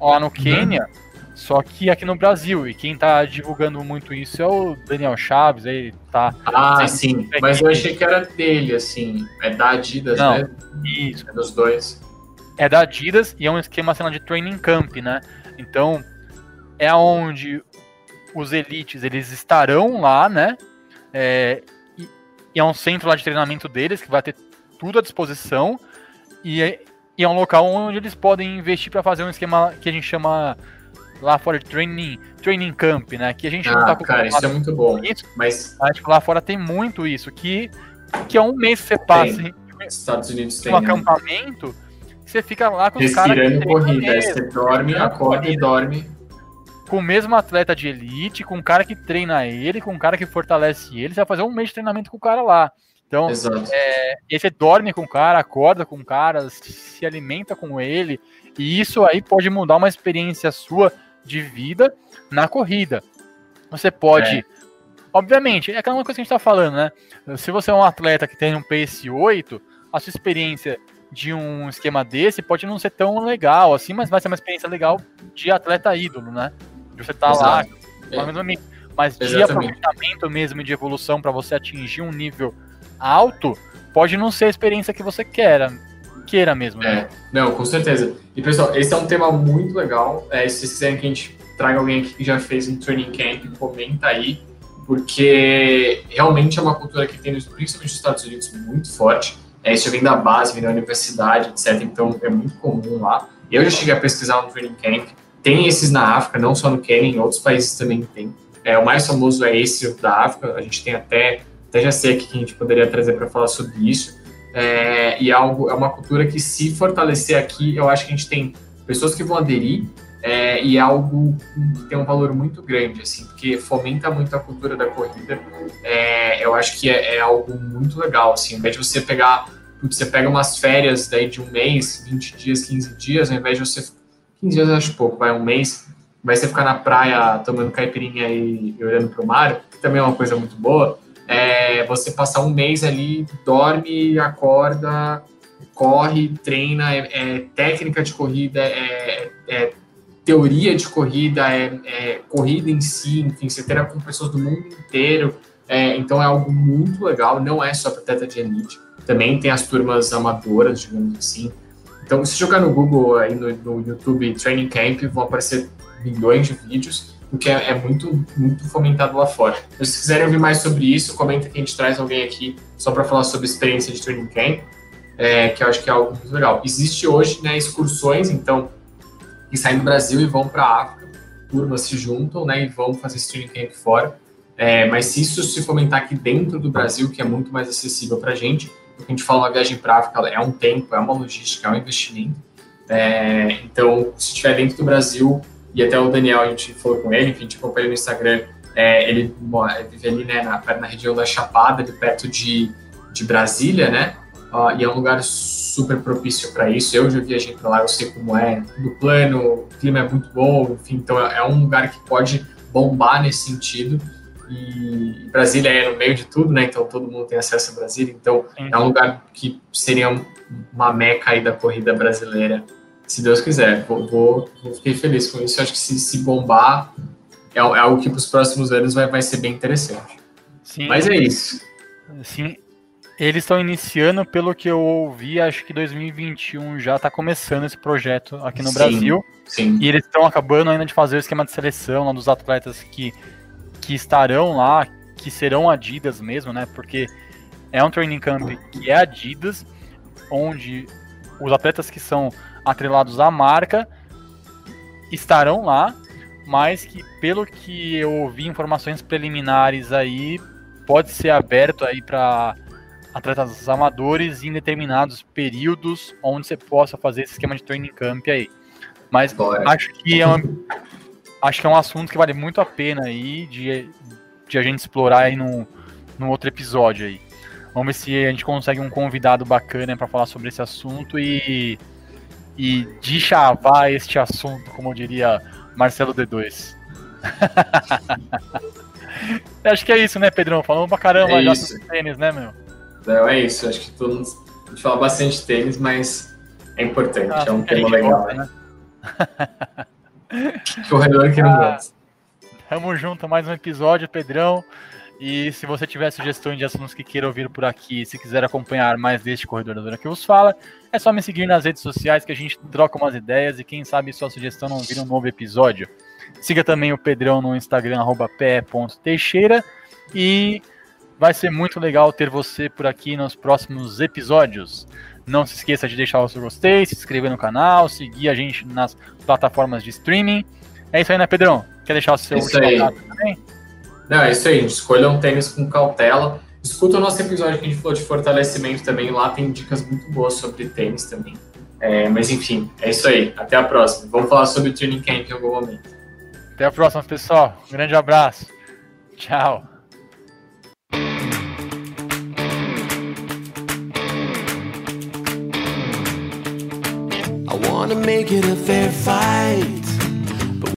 lá no Quênia, só que aqui no Brasil. E quem tá divulgando muito isso é o Daniel Chaves, aí tá. Ah, sim. Mas eu achei que era dele, assim. É da Adidas, Não, né? Isso. É dos dois. É da Adidas e é um esquema assim, de training camp, né? Então, é onde os elites eles estarão lá, né? É, e, e, é um centro lá de treinamento deles que vai ter tudo à disposição e é, e é um local onde eles podem investir para fazer um esquema que a gente chama lá fora de training, training camp, né? Que a gente ah, não tá cara, isso é muito bom. Isso, mas tipo, lá fora tem muito isso, que que é um mês que você passa em Estados Unidos tem um né? acampamento, você fica lá com os caras respirando corrida, aí você dorme, acorda e dorme com o mesmo atleta de elite, com o cara que treina ele, com o cara que fortalece ele, você vai fazer um mês de treinamento com o cara lá. Então, é, e você dorme com o cara, acorda com o cara, se alimenta com ele, e isso aí pode mudar uma experiência sua de vida na corrida. Você pode, é. obviamente, é aquela coisa que a gente está falando, né? Se você é um atleta que tem um pace 8, a sua experiência de um esquema desse pode não ser tão legal assim, mas vai ser uma experiência legal de atleta ídolo, né? de você estar tá lá, é. mas de aproveitamento mesmo de evolução para você atingir um nível alto, pode não ser a experiência que você queira, queira mesmo. Né? É, não, com certeza. E pessoal, esse é um tema muito legal. É, se vocês quiserem que a gente traga alguém aqui que já fez um training camp, comenta aí, porque realmente é uma cultura que tem, principalmente nos Estados Unidos, muito forte. É, isso vem da base, vem da universidade, etc. Então é muito comum lá. Eu já cheguei a pesquisar um training camp tem esses na África, não só no Quênia, em outros países também tem. É, o mais famoso é esse da África, a gente tem até, até já sei que a gente poderia trazer para falar sobre isso. É, e é, algo, é uma cultura que, se fortalecer aqui, eu acho que a gente tem pessoas que vão aderir é, e é algo que tem um valor muito grande, assim, porque fomenta muito a cultura da corrida. É, eu acho que é, é, algo muito legal, assim, ao invés de você pegar, você pega umas férias daí de um mês, 20 dias, 15 dias, ao invés de você 15 dias eu acho pouco, vai um mês, vai você ficar na praia tomando caipirinha e, e olhando para o mar, que também é uma coisa muito boa, é você passar um mês ali, dorme, acorda, corre, treina, é, é técnica de corrida, é, é, teoria de corrida, é, é, corrida em si, enfim, você treina com pessoas do mundo inteiro, é, então é algo muito legal, não é só para atleta de elite, também tem as turmas amadoras, digamos assim, então, se jogar no Google aí no, no YouTube Training Camp, vão aparecer milhões de vídeos, porque é, é, muito, muito fomentado lá fora. Então, se quiserem ouvir mais sobre isso, comenta que a gente traz alguém aqui só para falar sobre experiência de Training Camp, é, que eu acho que é algo muito legal. Existe hoje né, excursões, então, que saem do Brasil e vão para a África, turmas se juntam né, e vão fazer esse Training Camp fora. É, mas se isso se fomentar aqui dentro do Brasil, que é muito mais acessível para a gente, a gente fala uma viagem para África, é um tempo, é uma logística, é um investimento. É, então, se estiver dentro do Brasil, e até o Daniel, a gente falou com ele, enfim, a gente acompanha no Instagram, é, ele vive ali né, na, na região da Chapada, ali perto de, de Brasília, né? uh, e é um lugar super propício para isso. Eu já viajei para lá, eu sei como é, tudo plano, o clima é muito bom, enfim, então é, é um lugar que pode bombar nesse sentido. E Brasília é no meio de tudo, né? Então todo mundo tem acesso a Brasília. Então Sim. é um lugar que seria uma meca aí da corrida brasileira, se Deus quiser. Vou, vou, vou fiquei feliz com isso. Eu acho que se, se bombar é, é algo que para os próximos anos vai, vai ser bem interessante. Sim. Mas é isso. Sim, eles estão iniciando, pelo que eu ouvi, acho que 2021 já está começando esse projeto aqui no sim, Brasil. Sim. E eles estão acabando ainda de fazer o esquema de seleção lá dos atletas que que estarão lá, que serão Adidas mesmo, né? Porque é um training camp que é Adidas, onde os atletas que são atrelados à marca estarão lá, mas que pelo que eu ouvi informações preliminares aí, pode ser aberto aí para atletas amadores em determinados períodos onde você possa fazer esse esquema de training camp aí. Mas Bora. acho que é uma, acho que é um assunto que vale muito a pena aí de, de a gente explorar aí no, no outro episódio aí. Vamos ver se a gente consegue um convidado bacana para falar sobre esse assunto e, e chavar este assunto, como diria Marcelo D2. [LAUGHS] acho que é isso, né, Pedrão? Falamos pra caramba é já sobre tênis, né, meu? Não, é isso. Acho que todo mundo, a gente fala bastante de tênis, mas é importante, ah, é um tema legal. Gosta, né? [LAUGHS] Corredor que não ah, gosta. Tamo junto, mais um episódio, Pedrão. E se você tiver sugestões de assuntos que queira ouvir por aqui, se quiser acompanhar mais deste Corredor da Dona que vos fala, é só me seguir nas redes sociais que a gente troca umas ideias e quem sabe sua sugestão não vira um novo episódio. Siga também o Pedrão no Instagram, pe.teixeira. E vai ser muito legal ter você por aqui nos próximos episódios. Não se esqueça de deixar o seu gostei, se inscrever no canal, seguir a gente nas plataformas de streaming. É isso aí, né, Pedrão? Quer deixar o seu isso aí. também? Não, é isso aí, Escolha um tênis com cautela. Escuta o nosso episódio que a gente falou de fortalecimento também. Lá tem dicas muito boas sobre tênis também. É, mas enfim, é isso aí. Até a próxima. Vamos falar sobre o Training Camp em algum momento. Até a próxima, pessoal. Um grande abraço. Tchau. wanna make it a fair fight.